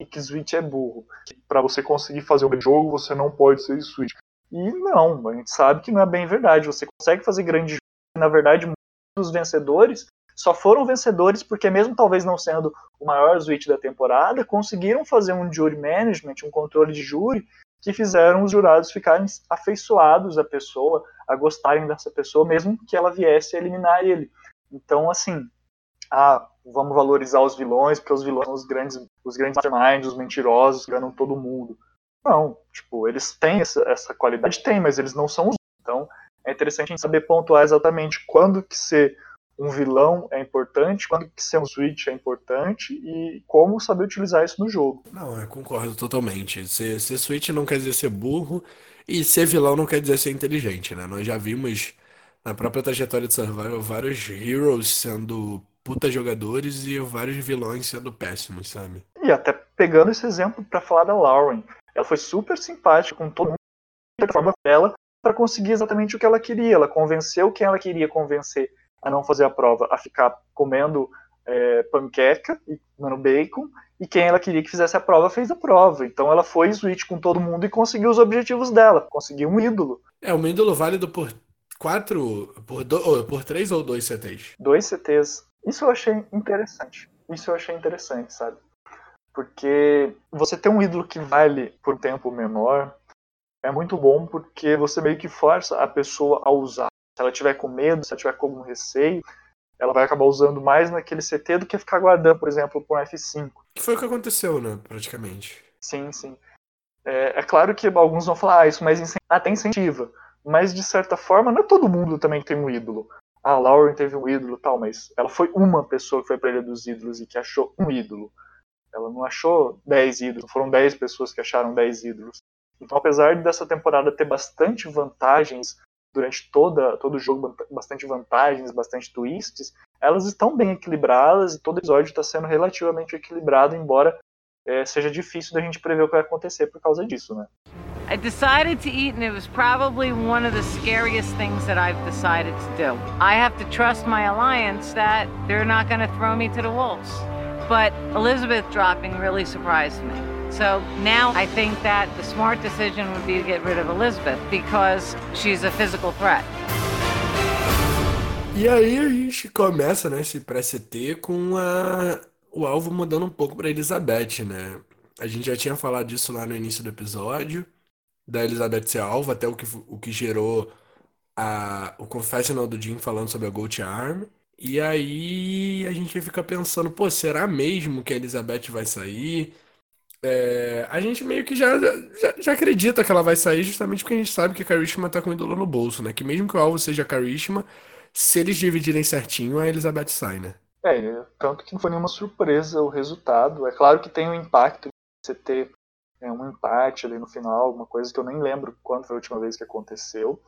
e que Switch é burro. Para você conseguir fazer um jogo, você não pode ser Switch. E não, a gente sabe que não é bem verdade. Você consegue fazer grandes jogos, na verdade, dos vencedores só foram vencedores porque, mesmo talvez não sendo o maior Switch da temporada, conseguiram fazer um jury management, um controle de júri, que fizeram os jurados ficarem afeiçoados à pessoa, a gostarem dessa pessoa, mesmo que ela viesse a eliminar ele. Então, assim, ah, vamos valorizar os vilões, porque os vilões são os grandes, os grandes masterminds, os mentirosos, que ganham todo mundo. Não, tipo, eles têm essa, essa qualidade, tem, mas eles não são os. Então, é interessante a gente saber pontuar exatamente quando que ser um vilão é importante, quando que ser um switch é importante e como saber utilizar isso no jogo. Não, eu concordo totalmente. Ser, ser switch não quer dizer ser burro e ser vilão não quer dizer ser inteligente, né? Nós já vimos na própria trajetória de Survival vários heroes sendo puta jogadores e vários vilões sendo péssimos, sabe? E até pegando esse exemplo para falar da Lauren, ela foi super simpática com todo mundo, da forma dela, para conseguir exatamente o que ela queria. Ela convenceu quem ela queria convencer a não fazer a prova, a ficar comendo é, panqueca e comendo bacon, e quem ela queria que fizesse a prova fez a prova. Então ela foi switch com todo mundo e conseguiu os objetivos dela, conseguiu um ídolo. É, um ídolo válido por quatro, por, do, por três ou dois CTs? Dois CTs. Isso eu achei interessante. Isso eu achei interessante, sabe? Porque você ter um ídolo que vale por tempo menor é muito bom porque você meio que força a pessoa a usar. Se ela tiver com medo, se ela tiver com algum receio, ela vai acabar usando mais naquele CT do que ficar guardando, por exemplo, por um F5. Que foi o que aconteceu, né, praticamente. Sim, sim. É, é claro que alguns vão falar, ah, isso mas até incentiva. Mas, de certa forma, não é todo mundo também que tem um ídolo. Ah, a Lauren teve um ídolo tal, mas ela foi uma pessoa que foi pra Ilha dos Ídolos e que achou um ídolo. Ela não achou 10 ídolos, foram 10 pessoas que acharam 10 ídolos. Então, apesar dessa temporada ter bastante vantagens durante toda, todo o jogo, bastante vantagens, bastante twists, elas estão bem equilibradas e todo episódio está sendo relativamente equilibrado, embora é, seja difícil da gente prever o que vai acontecer por causa disso, né? I decided to eat and it was probably one of the scariest things that I've decided to do. I have to trust my alliance that they're not going to throw me to the wolves. But Elizabeth dropping really surprised me. So now I think that the smart decision would be to get rid of Elizabeth because she's a physical threat. E aí a gente começa, né, esse pré-CT com a, o alvo mudando um pouco para Elizabeth, né? A gente já tinha falado disso lá no início do episódio, da Elizabeth ser alvo, até o que, o que gerou a, o confessional do Jim falando sobre a Gold Arm. E aí a gente fica pensando, pô, será mesmo que a Elizabeth vai sair? É, a gente meio que já, já, já, acredita que ela vai sair justamente porque a gente sabe que a Karishma tá com o ídolo no bolso, né? Que mesmo que o alvo seja a Karishma, se eles dividirem certinho, a Elizabeth sai, né? É, tanto que não foi nenhuma surpresa o resultado. É claro que tem um impacto de você ter é, um empate ali no final, uma coisa que eu nem lembro quando foi a última vez que aconteceu,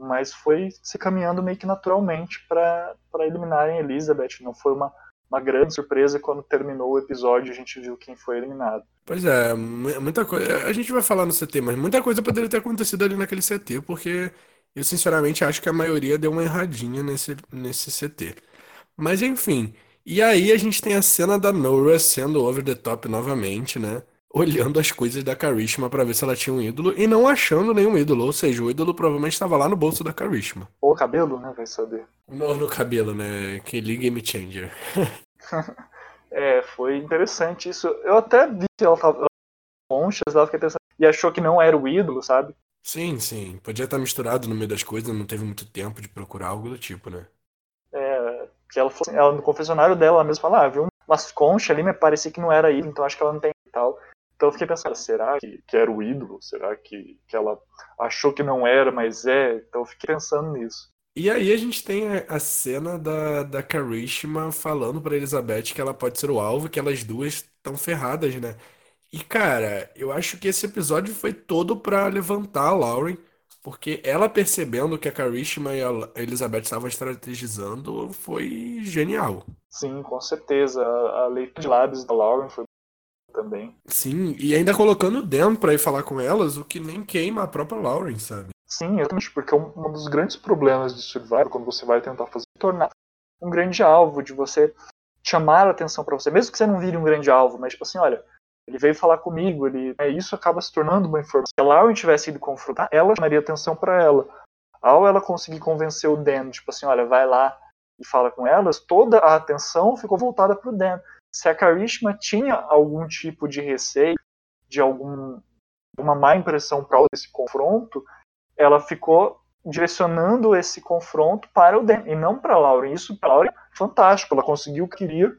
mas foi se caminhando meio que naturalmente para eliminarem Elizabeth. Não foi uma, uma grande surpresa quando terminou o episódio a gente viu quem foi eliminado. Pois é, muita coisa. A gente vai falar no CT, mas muita coisa poderia ter acontecido ali naquele CT, porque eu sinceramente acho que a maioria deu uma erradinha nesse, nesse CT. Mas enfim. E aí a gente tem a cena da Nora sendo over the top novamente, né? Olhando as coisas da Karishma para ver se ela tinha um ídolo e não achando nenhum ídolo. Ou seja, o ídolo provavelmente estava lá no bolso da Karishma. Ou cabelo, né? Vai saber. No, no cabelo, né? Que Game Changer. é, foi interessante isso. Eu até vi que ela tava conchas, ela fiquei pensando, e achou que não era o ídolo, sabe? Sim, sim. Podia estar misturado no meio das coisas, não teve muito tempo de procurar algo do tipo, né? É, que ela, ela no confessionário dela, ela mesma falava, ah, viu umas conchas ali, me parecia que não era ídolo, então acho que ela não tem e tal. Então eu fiquei pensando, será que, que era o ídolo? Será que, que ela achou que não era, mas é? Então eu fiquei pensando nisso. E aí a gente tem a cena da, da Karishma falando pra Elizabeth que ela pode ser o alvo, que elas duas estão ferradas, né? E cara, eu acho que esse episódio foi todo pra levantar a Lauren, porque ela percebendo que a Karishma e a Elizabeth estavam estrategizando foi genial. Sim, com certeza. A, leitura de lábios da Lauren foi também. Sim, e ainda colocando o Dan pra ir falar com elas, o que nem queima a própria Lauren, sabe? Sim, exatamente, porque um, um dos grandes problemas de Survivor, quando você vai tentar fazer, é tornar um grande alvo, de você chamar a atenção para você, mesmo que você não vire um grande alvo, mas tipo assim, olha, ele veio falar comigo, ele, é, isso acaba se tornando uma informação. Se a Lauren tivesse ido confrontar, ela chamaria atenção para ela. Ao ela conseguir convencer o Dan, tipo assim, olha, vai lá e fala com elas, toda a atenção ficou voltada para o Dan. Se a Karishma tinha algum tipo de receio, de algum uma má impressão para esse confronto, ela ficou direcionando esse confronto para o Dan e não para a Lauren. Isso para a Lauren é fantástico, ela conseguiu o que queria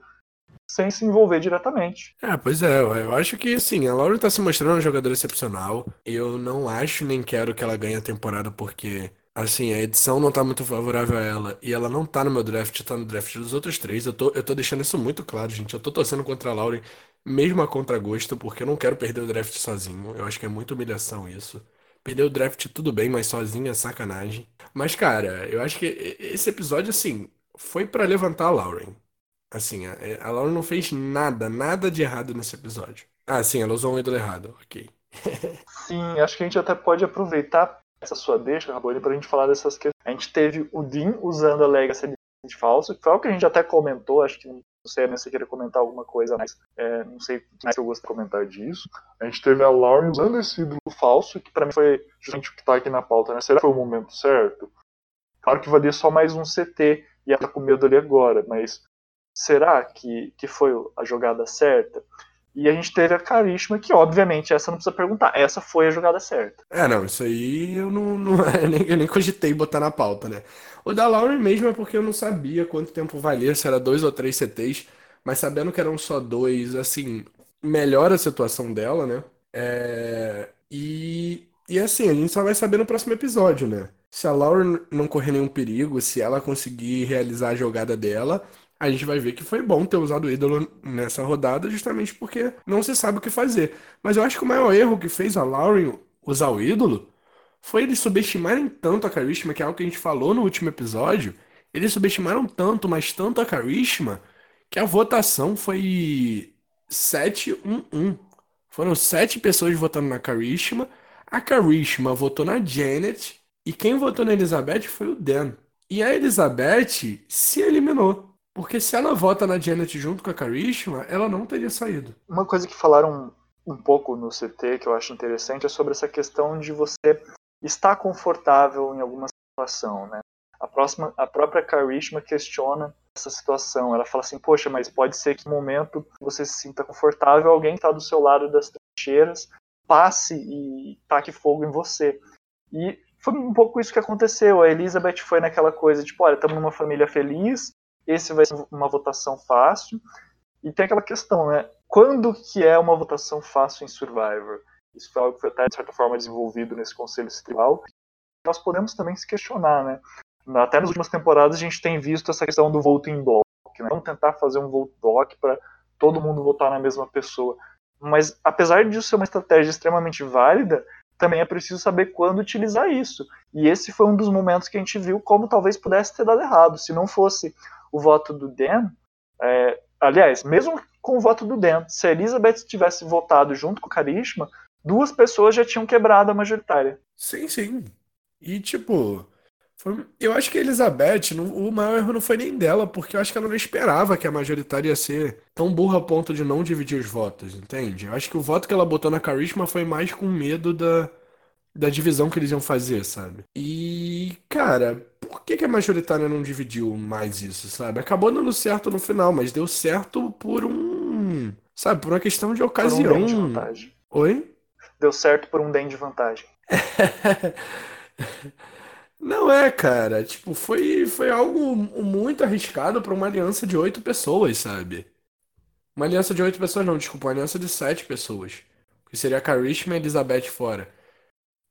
sem se envolver diretamente. É, pois é, eu acho que sim, a Lauren está se mostrando uma jogadora excepcional. Eu não acho nem quero que ela ganhe a temporada porque assim, a edição não tá muito favorável a ela e ela não tá no meu draft, tá no draft dos outros três. Eu tô, eu tô deixando isso muito claro, gente. Eu tô torcendo contra a Lauren, mesmo a contragosto, porque eu não quero perder o draft sozinho. Eu acho que é muita humilhação isso. Perder o draft tudo bem, mas sozinho é sacanagem. Mas, cara, eu acho que esse episódio, assim, foi para levantar a Lauren. Assim, a, a Lauren não fez nada, nada de errado nesse episódio. Ah, sim, ela usou um ídolo errado, ok. sim, acho que a gente até pode aproveitar essa sua deixa, Rabone, pra gente falar dessas questões. A gente teve o Dean usando a Legacy de falso, que foi algo que a gente até comentou, acho que não sei se você queria comentar alguma coisa mais. É, não sei mais se eu gosto de comentar disso. A gente teve a Lauren usando esse ídolo falso, que para mim foi justamente o que tá aqui na pauta, né? Será que foi o momento certo? Claro que valia só mais um CT e ela tá com medo ali agora, mas será que, que foi a jogada certa? E a gente teve a Karishma, que obviamente essa não precisa perguntar, essa foi a jogada certa. É, não, isso aí eu não, não eu nem, eu nem cogitei botar na pauta, né? O da Lauren mesmo é porque eu não sabia quanto tempo valia, se era dois ou três CTs, mas sabendo que eram só dois, assim, melhora a situação dela, né? É... E, e assim, a gente só vai saber no próximo episódio, né? Se a Lauren não correr nenhum perigo, se ela conseguir realizar a jogada dela, a gente vai ver que foi bom ter usado o ídolo nessa rodada, justamente porque não se sabe o que fazer. Mas eu acho que o maior erro que fez a Lauren usar o ídolo foi eles subestimarem tanto a Karishma, que é algo que a gente falou no último episódio. Eles subestimaram tanto, mas tanto a Karishma, que a votação foi 7-1-1. Foram sete pessoas votando na Karishma. A Karishma votou na Janet. E quem votou na Elizabeth foi o Dan. E a Elizabeth se eliminou. Porque se ela vota na Janet junto com a Karishma, ela não teria saído. Uma coisa que falaram um pouco no CT que eu acho interessante é sobre essa questão de você estar confortável em alguma situação, né? A, próxima, a própria Karishma questiona essa situação. Ela fala assim, poxa, mas pode ser que no momento você se sinta confortável, alguém está do seu lado das trincheiras passe e taque fogo em você. E foi um pouco isso que aconteceu. A Elizabeth foi naquela coisa, tipo, olha, estamos numa família feliz, esse vai ser uma votação fácil. E tem aquela questão, né? Quando que é uma votação fácil em Survivor? Isso foi algo que foi até, de certa forma, desenvolvido nesse conselho tribal. Nós podemos também se questionar, né? Até nas últimas temporadas a gente tem visto essa questão do voto em bloco. Né? Vamos tentar fazer um voto block para todo mundo votar na mesma pessoa. Mas apesar disso ser uma estratégia extremamente válida, também é preciso saber quando utilizar isso. E esse foi um dos momentos que a gente viu como talvez pudesse ter dado errado. Se não fosse o voto do Dan, é, aliás, mesmo com o voto do Dan, se a Elizabeth tivesse votado junto com o Karishma, duas pessoas já tinham quebrado a majoritária. Sim, sim. E tipo, foi... eu acho que a Elizabeth, não... o maior erro não foi nem dela, porque eu acho que ela não esperava que a majoritária ia ser tão burra a ponto de não dividir os votos, entende? Eu acho que o voto que ela botou na Karishma foi mais com medo da, da divisão que eles iam fazer, sabe? E, cara, por que, que a majoritária não dividiu mais isso, sabe? Acabou dando certo no final, mas deu certo por um. Sabe, por uma questão de ocasião. Por um de vantagem. Oi? Deu certo por um den de vantagem. Não é, cara. Tipo, foi, foi algo muito arriscado para uma aliança de oito pessoas, sabe? Uma aliança de oito pessoas, não, desculpa, uma aliança de sete pessoas. Que seria a Karishma e a Elizabeth fora.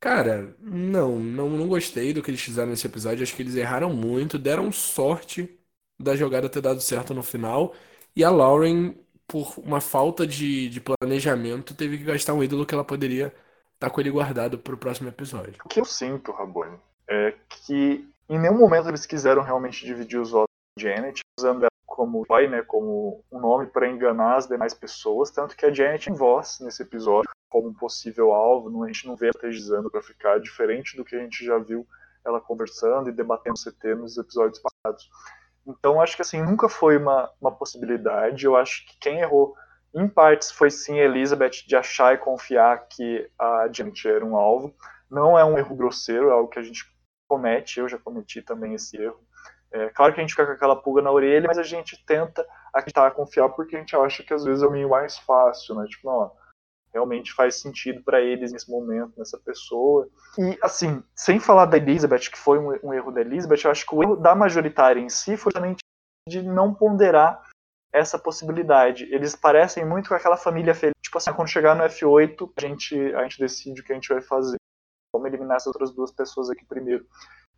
Cara, não, não, não gostei do que eles fizeram nesse episódio. Acho que eles erraram muito, deram sorte da jogada ter dado certo no final. E a Lauren, por uma falta de, de planejamento, teve que gastar um ídolo que ela poderia estar tá com ele guardado para o próximo episódio. O que eu sinto, Rabone, é que em nenhum momento eles quiseram realmente dividir os votos Janet, usando ela como pai, né, como um nome para enganar as demais pessoas, tanto que a Janet em voz nesse episódio como um possível alvo, a gente não vê ela strategizando para ficar diferente do que a gente já viu ela conversando e debatendo CT nos episódios passados. Então acho que assim nunca foi uma, uma possibilidade. Eu acho que quem errou em partes foi sim Elizabeth de achar e confiar que a Janet era um alvo. Não é um erro grosseiro, é algo que a gente comete, eu já cometi também esse erro. É, claro que a gente fica com aquela pulga na orelha, mas a gente tenta acreditar, confiar, porque a gente acha que às vezes é o meio mais fácil, né? Tipo, não, realmente faz sentido para eles nesse momento, nessa pessoa. E, assim, sem falar da Elizabeth, que foi um, um, erro da Elizabeth, eu acho que o erro da majoritária em si foi justamente de não ponderar essa possibilidade. Eles parecem muito com aquela família feliz. Tipo assim, quando chegar no F8, a gente, a gente decide o que a gente vai fazer. Vamos eliminar essas outras duas pessoas aqui primeiro.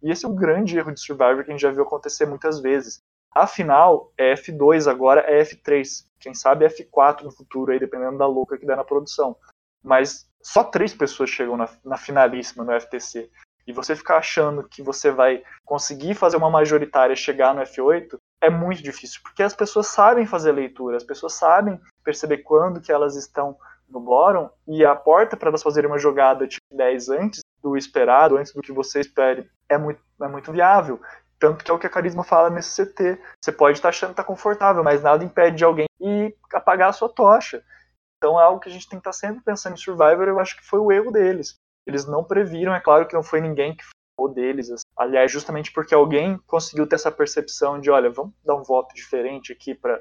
E esse é um grande erro de Survivor que a gente já viu acontecer muitas vezes. Afinal, é F2 agora, é F3. Quem sabe é F4 no futuro, aí, dependendo da louca que der na produção. Mas só três pessoas chegam na, na finalíssima no FTC. E você ficar achando que você vai conseguir fazer uma majoritária chegar no F8 é muito difícil, porque as pessoas sabem fazer leitura, as pessoas sabem perceber quando que elas estão no bottom e a porta para elas fazerem uma jogada tipo 10 antes do esperado, antes do que você espere, é muito, é muito viável. Tanto que é o que a Carisma fala nesse CT. Você pode estar achando que está confortável, mas nada impede de alguém ir apagar a sua tocha. Então é algo que a gente tem que estar sempre pensando em Survivor. Eu acho que foi o erro deles. Eles não previram, é claro que não foi ninguém que falou deles. Assim. Aliás, justamente porque alguém conseguiu ter essa percepção de: olha, vamos dar um voto diferente aqui para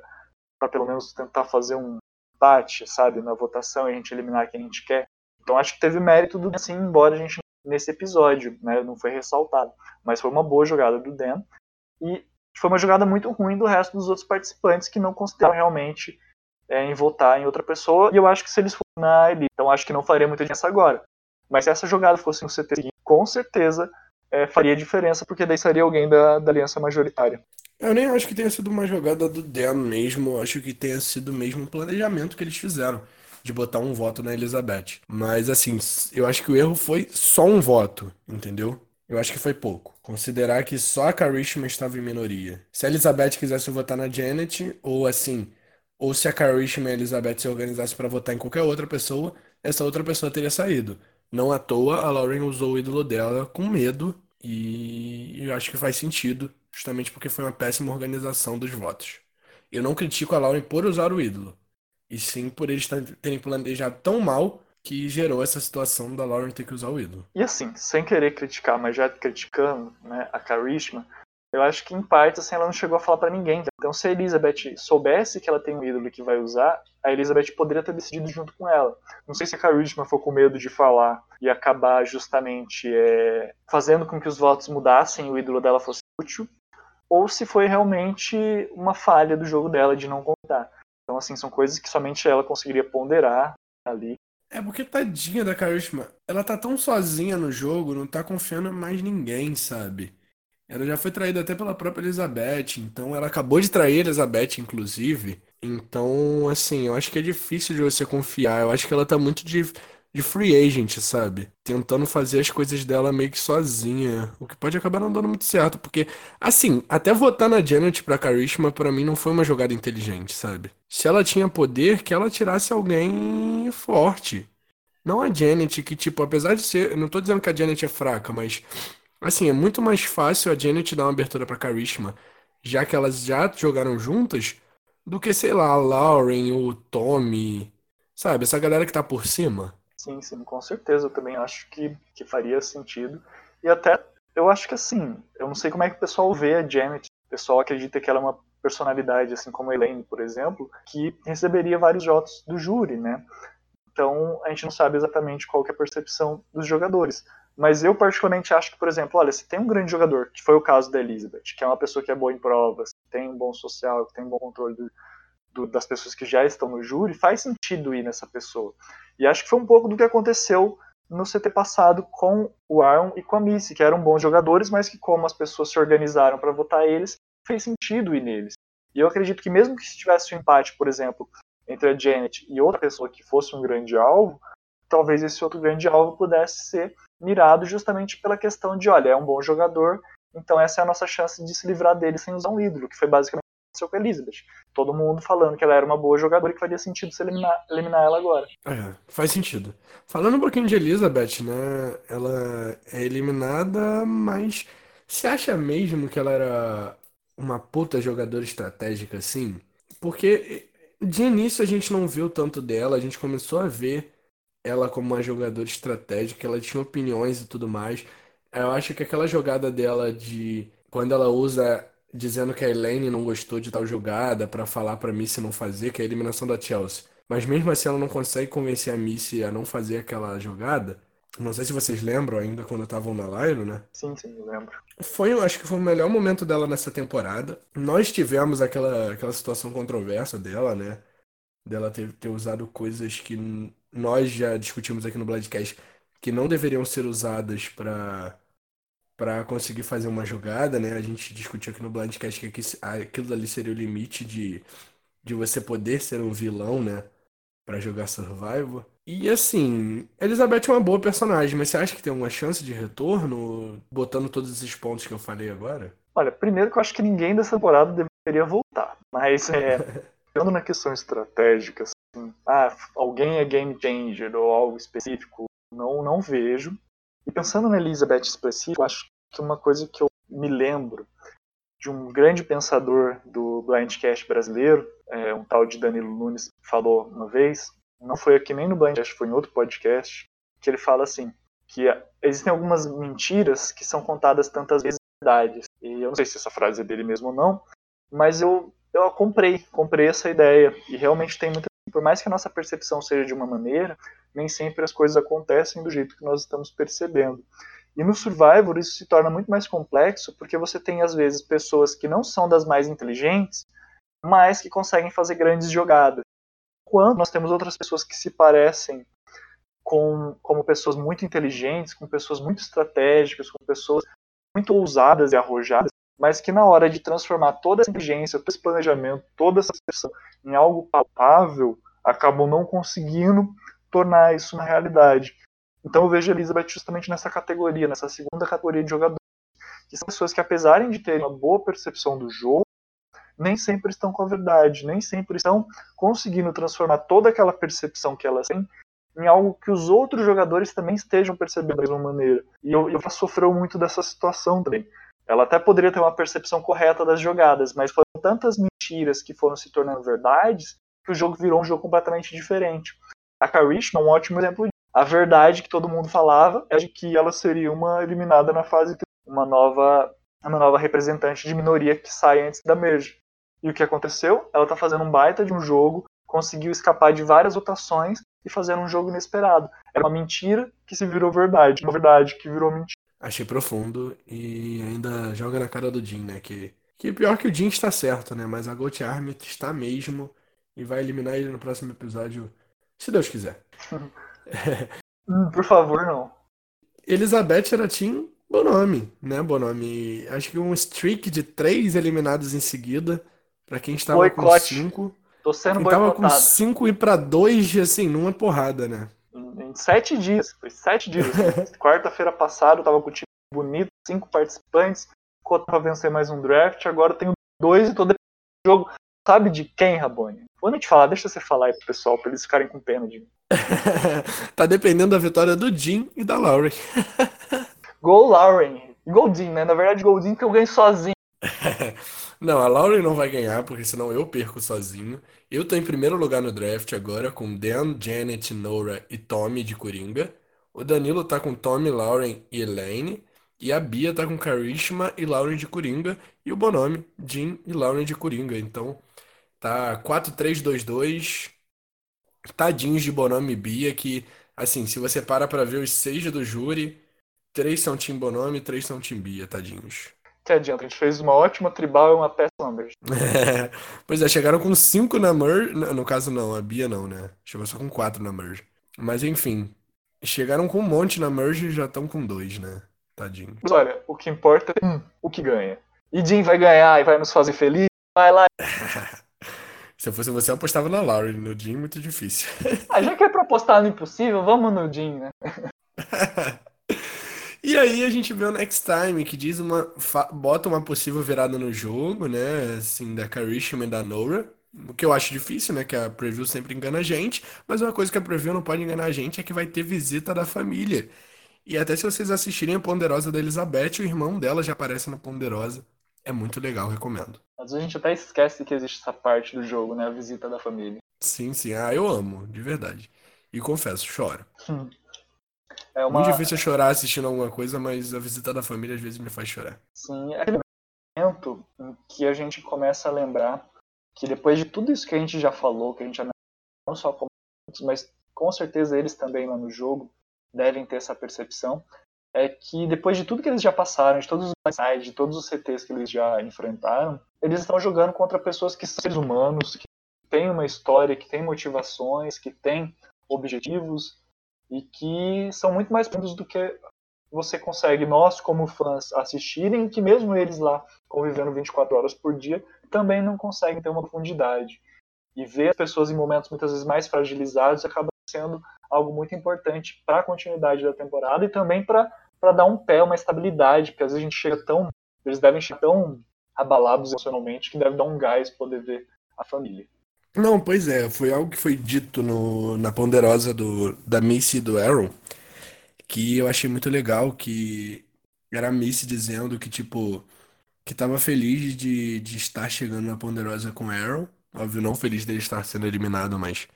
pelo menos tentar fazer um empate, sabe, na votação e a gente eliminar quem a gente quer. Então acho que teve mérito do assim, embora a gente nesse episódio, né? Não foi ressaltado. Mas foi uma boa jogada do Dan. E foi uma jogada muito ruim do resto dos outros participantes que não consideraram realmente é, em votar em outra pessoa. E eu acho que se eles fossem na elite, então acho que não faria muita diferença agora. Mas se essa jogada fosse no CT, com certeza é, faria diferença, porque daí seria alguém da, da aliança majoritária. Eu nem acho que tenha sido uma jogada do Dan mesmo, acho que tenha sido mesmo um planejamento que eles fizeram de botar um voto na Elizabeth. Mas assim, eu acho que o erro foi só um voto, entendeu? Eu acho que foi pouco. Considerar que só a Karishma estava em minoria. Se a Elizabeth quisesse votar na Janet, ou assim, ou se a Karishma e a Elizabeth se organizassem para votar em qualquer outra pessoa, essa outra pessoa teria saído. Não à toa, a Lauren usou o ídolo dela com medo, e eu acho que faz sentido, justamente porque foi uma péssima organização dos votos. Eu não critico a Lauren por usar o ídolo. E sim por eles terem planejado tão mal que gerou essa situação da Lauren ter que usar o ídolo. E assim, sem querer criticar, mas já criticando né, a Karishma, eu acho que em parte assim, ela não chegou a falar para ninguém. Então se a Elizabeth soubesse que ela tem um ídolo que vai usar, a Elizabeth poderia ter decidido junto com ela. Não sei se a Karishma ficou com medo de falar e acabar justamente é, fazendo com que os votos mudassem e o ídolo dela fosse útil, ou se foi realmente uma falha do jogo dela de não contar. Então, assim, são coisas que somente ela conseguiria ponderar ali. É porque tadinha da Karishma, ela tá tão sozinha no jogo, não tá confiando em mais ninguém, sabe? Ela já foi traída até pela própria Elizabeth, então ela acabou de trair a Elizabeth, inclusive. Então, assim, eu acho que é difícil de você confiar. Eu acho que ela tá muito de, de free agent, sabe? Tentando fazer as coisas dela meio que sozinha. O que pode acabar não dando muito certo. Porque, assim, até votar na Janet pra Karishma, pra mim, não foi uma jogada inteligente, sabe? Se ela tinha poder, que ela tirasse alguém forte. Não a Janet, que, tipo, apesar de ser. Não tô dizendo que a Janet é fraca, mas. Assim, é muito mais fácil a Janet dar uma abertura pra Karishma, já que elas já jogaram juntas, do que, sei lá, a Lauren, o Tommy. Sabe? Essa galera que tá por cima. Sim, sim, com certeza. Eu também acho que, que faria sentido. E até, eu acho que assim, eu não sei como é que o pessoal vê a Janet. O pessoal acredita que ela é uma personalidade, assim como a Elaine, por exemplo, que receberia vários votos do júri, né? Então, a gente não sabe exatamente qual é a percepção dos jogadores. Mas eu particularmente acho que, por exemplo, olha, se tem um grande jogador, que foi o caso da Elizabeth, que é uma pessoa que é boa em provas, que tem um bom social, que tem um bom controle do, do, das pessoas que já estão no júri, faz sentido ir nessa pessoa. E acho que foi um pouco do que aconteceu no CT passado com o Aaron e com a Missy, que eram bons jogadores, mas que como as pessoas se organizaram para votar eles, fez sentido ir neles. E eu acredito que mesmo que se tivesse um empate, por exemplo, entre a Janet e outra pessoa que fosse um grande alvo, talvez esse outro grande alvo pudesse ser mirado justamente pela questão de, olha, é um bom jogador, então essa é a nossa chance de se livrar dele sem usar um ídolo, que foi basicamente aconteceu com a Elizabeth. Todo mundo falando que ela era uma boa jogadora e que faria sentido se eliminar, eliminar ela agora. É, faz sentido. Falando um pouquinho de Elizabeth, né? Ela é eliminada, mas você acha mesmo que ela era uma puta jogadora estratégica assim? Porque de início a gente não viu tanto dela, a gente começou a ver ela como uma jogadora estratégica, ela tinha opiniões e tudo mais. Eu acho que aquela jogada dela de quando ela usa dizendo que a Elaine não gostou de tal jogada pra falar pra Missy não fazer, que é a eliminação da Chelsea. Mas mesmo assim ela não consegue convencer a Missy a não fazer aquela jogada. Não sei se vocês lembram ainda quando estavam na Lyro, né? Sim, sim, eu lembro. Foi, acho que foi o melhor momento dela nessa temporada. Nós tivemos aquela, aquela situação controversa dela, né? Dela ter, ter usado coisas que nós já discutimos aqui no Bloodcast que não deveriam ser usadas pra para conseguir fazer uma jogada, né? A gente discutiu aqui no Blindcast que aqui- aquilo ali seria o limite de, de você poder ser um vilão, né? Pra jogar Survival. E assim, Elizabeth é uma boa personagem, mas você acha que tem uma chance de retorno, botando todos esses pontos que eu falei agora? Olha, primeiro que eu acho que ninguém dessa temporada deveria voltar. Mas, é, pensando na questão estratégica, assim, ah, alguém é game changer ou algo específico, não, não vejo. E pensando na Elizabeth específico, acho uma coisa que eu me lembro de um grande pensador do Blindcast brasileiro, é, um tal de Danilo Nunes, falou uma vez, não foi aqui nem no Blindcast, foi em outro podcast, que ele fala assim, que existem algumas mentiras que são contadas tantas vezes verdades. E eu não sei se essa frase é dele mesmo ou não, mas eu, eu comprei, comprei essa ideia. E realmente tem muita. Por mais que a nossa percepção seja de uma maneira, nem sempre as coisas acontecem do jeito que nós estamos percebendo. E no Survivor isso se torna muito mais complexo porque você tem às vezes pessoas que não são das mais inteligentes, mas que conseguem fazer grandes jogadas. Quando nós temos outras pessoas que se parecem com, como pessoas muito inteligentes, com pessoas muito estratégicas, com pessoas muito ousadas e arrojadas, mas que na hora de transformar toda essa inteligência, todo esse planejamento, toda essa percepção em algo palpável, acabam não conseguindo tornar isso uma realidade. Então eu vejo a Elizabeth justamente nessa categoria, nessa segunda categoria de jogadores, que são pessoas que apesar de terem uma boa percepção do jogo, nem sempre estão com a verdade, nem sempre estão conseguindo transformar toda aquela percepção que elas têm em algo que os outros jogadores também estejam percebendo da mesma maneira. E eu, eu sofreu muito dessa situação também. Ela até poderia ter uma percepção correta das jogadas, mas foram tantas mentiras que foram se tornando verdades que o jogo virou um jogo completamente diferente. A Karishma é um ótimo exemplo. A verdade que todo mundo falava é de que ela seria uma eliminada na fase 3, uma nova, uma nova representante de minoria que sai antes da merge. E o que aconteceu? Ela está fazendo um baita de um jogo, conseguiu escapar de várias votações e fazer um jogo inesperado. É uma mentira que se virou verdade, uma verdade que virou mentira. Achei profundo e ainda joga na cara do Jin, né? Que, que pior que o Jin está certo, né? Mas a Gold Army está mesmo e vai eliminar ele no próximo episódio, se Deus quiser. Por favor, não. Elizabeth era Team Bonomi, né, Bonomi? Acho que um streak de três eliminados em seguida, pra quem estava com Boicote. cinco. Tô sendo boicotado. tava com 5 e pra 2, assim, numa porrada, né? Em, sete dias. Foi sete dias. Quarta-feira passada eu tava com o time bonito, cinco participantes. Cota pra vencer mais um draft. Agora eu tenho dois e tô dependendo do jogo. Sabe de quem, Rabone? Vou nem te falar, deixa você falar aí pro pessoal, pra eles ficarem com pena de mim. tá dependendo da vitória do Jim e da Lauren. Gol Lauren. Goldin, né? Na verdade, Goldin que eu ganho sozinho. Não, a Lauren não vai ganhar, porque senão eu perco sozinho. Eu tô em primeiro lugar no draft agora, com Dan, Janet, Nora e Tommy de Coringa. O Danilo tá com Tommy, Lauren e Elaine. E a Bia tá com Karishma e Lauren de Coringa. E o Bonome, Jim e Lauren de Coringa. Então, tá 4-3-2-2. Tadinhos de Bonome e Bia, que, assim, se você para pra ver os seis do júri, três são Team Bonome e três são Team Bia, tadinhos. Que adianta, a gente fez uma ótima tribal e uma peça Lambert. Pois é, chegaram com cinco na merge. No no caso, não, a Bia não, né? Chegou só com quatro na merge. Mas enfim, chegaram com um monte na merge e já estão com dois, né? Tadinho. Mas olha, o que importa é hum, o que ganha. E Jim vai ganhar e vai nos fazer feliz. Vai lá. Se eu fosse você, eu apostava na Lauren. No Jim, muito difícil. Ah, já que é pra apostar no impossível, vamos no Jim, né? E aí a gente vê o Next Time, que diz uma. bota uma possível virada no jogo, né? Assim, da Karishma e da Nora. O que eu acho difícil, né? Que a preview sempre engana a gente. Mas uma coisa que a preview não pode enganar a gente é que vai ter visita da família. E até se vocês assistirem a Ponderosa da Elizabeth, o irmão dela já aparece na Ponderosa. É muito legal, recomendo. Às vezes a gente até esquece que existe essa parte do jogo, né? A visita da família. Sim, sim. Ah, eu amo, de verdade. E confesso, choro. É uma. Muito difícil chorar assistindo alguma coisa, mas a visita da família às vezes me faz chorar. Sim, é aquele momento em que a gente começa a lembrar que depois de tudo isso que a gente já falou, que a gente já não só como mas com certeza eles também lá no jogo devem ter essa percepção, é que depois de tudo que eles já passaram, de todos os sides, de todos os CTs que eles já enfrentaram, eles estão jogando contra pessoas que são seres humanos, que têm uma história, que têm motivações, que têm objetivos e que são muito mais profundos do que você consegue, nós como fãs, assistirem, que mesmo eles lá convivendo 24 horas por dia, também não conseguem ter uma profundidade. E ver as pessoas em momentos muitas vezes mais fragilizados acaba sendo algo muito importante para a continuidade da temporada e também para dar um pé, uma estabilidade, porque às vezes a gente chega tão. Eles devem chegar tão abalados emocionalmente que deve dar um gás poder ver a família. Não, pois é, foi algo que foi dito no, na ponderosa do, da Missy e do Aaron, que eu achei muito legal, que era a Missy dizendo que, tipo, que tava feliz de, de estar chegando na ponderosa com o Aaron, óbvio, não feliz dele estar sendo eliminado, mas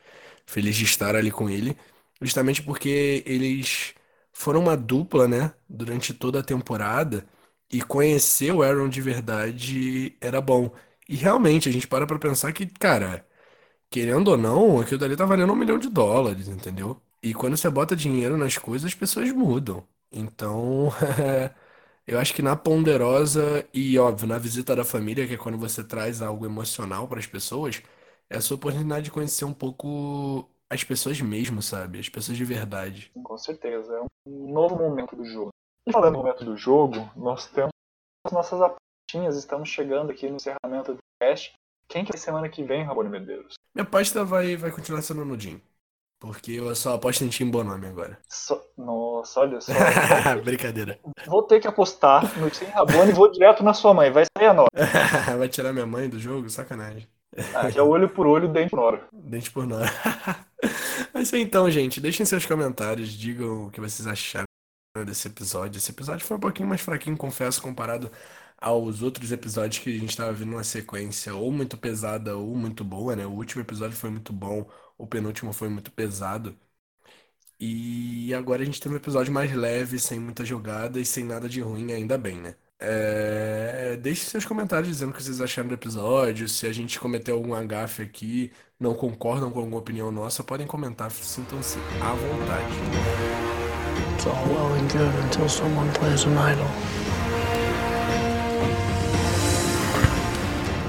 feliz de estar ali com ele, justamente porque eles foram uma dupla, né, durante toda a temporada, e conhecer o Aaron de verdade era bom. E realmente, a gente para pra pensar que, cara, querendo ou não, aquilo dali tá valendo um milhão de dólares, entendeu? E quando você bota dinheiro nas coisas, as pessoas mudam. Então, eu acho que na ponderosa e, óbvio, na visita da família, que é quando você traz algo emocional para as pessoas, é a oportunidade de conhecer um pouco as pessoas mesmo, sabe? As pessoas de verdade. Com certeza, é um novo momento do jogo. E falando no momento do jogo, nós temos as nossas apostinhas, estamos chegando aqui no encerramento do teste. Quem que é semana que vem, Rabone Medeiros? Minha aposta vai, vai continuar sendo no Jim. Porque eu só aposto em Tim Bonome agora. Só- Nossa, olha só. Brincadeira. vou ter que apostar no Tim Rabone e vou direto na sua mãe. Vai sair a nota. Vai tirar minha mãe do jogo? Sacanagem. Ah, é olho por olho, dente por hora. Dente por isso aí então, gente. Deixem seus comentários, digam o que vocês acharam desse episódio. Esse episódio foi um pouquinho mais fraquinho, confesso, comparado aos outros episódios que a gente estava vendo uma sequência ou muito pesada ou muito boa, né? O último episódio foi muito bom, o penúltimo foi muito pesado. E agora a gente tem um episódio mais leve, sem muita jogada e sem nada de ruim, ainda bem, né? É... Deixe seus comentários dizendo o que vocês acharam do episódio, se a gente cometeu algum agafe aqui, não concordam com alguma opinião nossa, podem comentar, sintam-se à vontade. It's all well and good until someone plays an idol.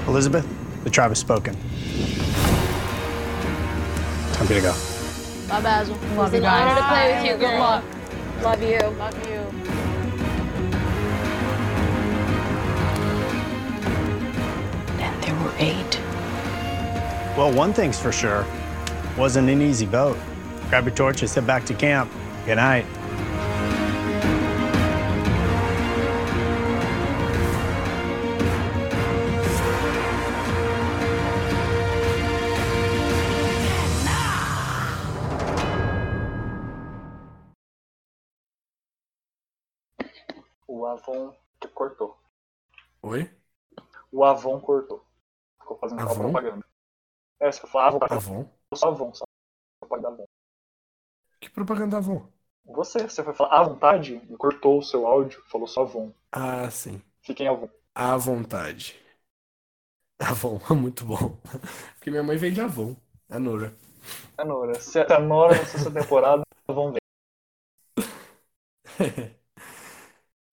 Elizabeth, the tribe has spoken. Time for you to go. Bye, Basil. Love It's you an honor guys. to play with you. Good luck. Love you. Love you. Eight. Well, one thing's for sure. Wasn't an easy boat. Grab your torches, head back to camp. Good night. O Avon cortou. Oi? O Avon cortou. Ficou fazendo Avon? propaganda. É, você falou Avon, Avon? só Avon, só propaganda Avon. Que propaganda Avon? Você, você foi falar à vontade cortou o seu áudio, falou só Avon. Ah, sim. Fiquem Avon. À vontade. Avon, muito bom. Porque minha mãe vem de Avon. A Nora. A Nora. Se a Nora na sexta temporada, vão ver.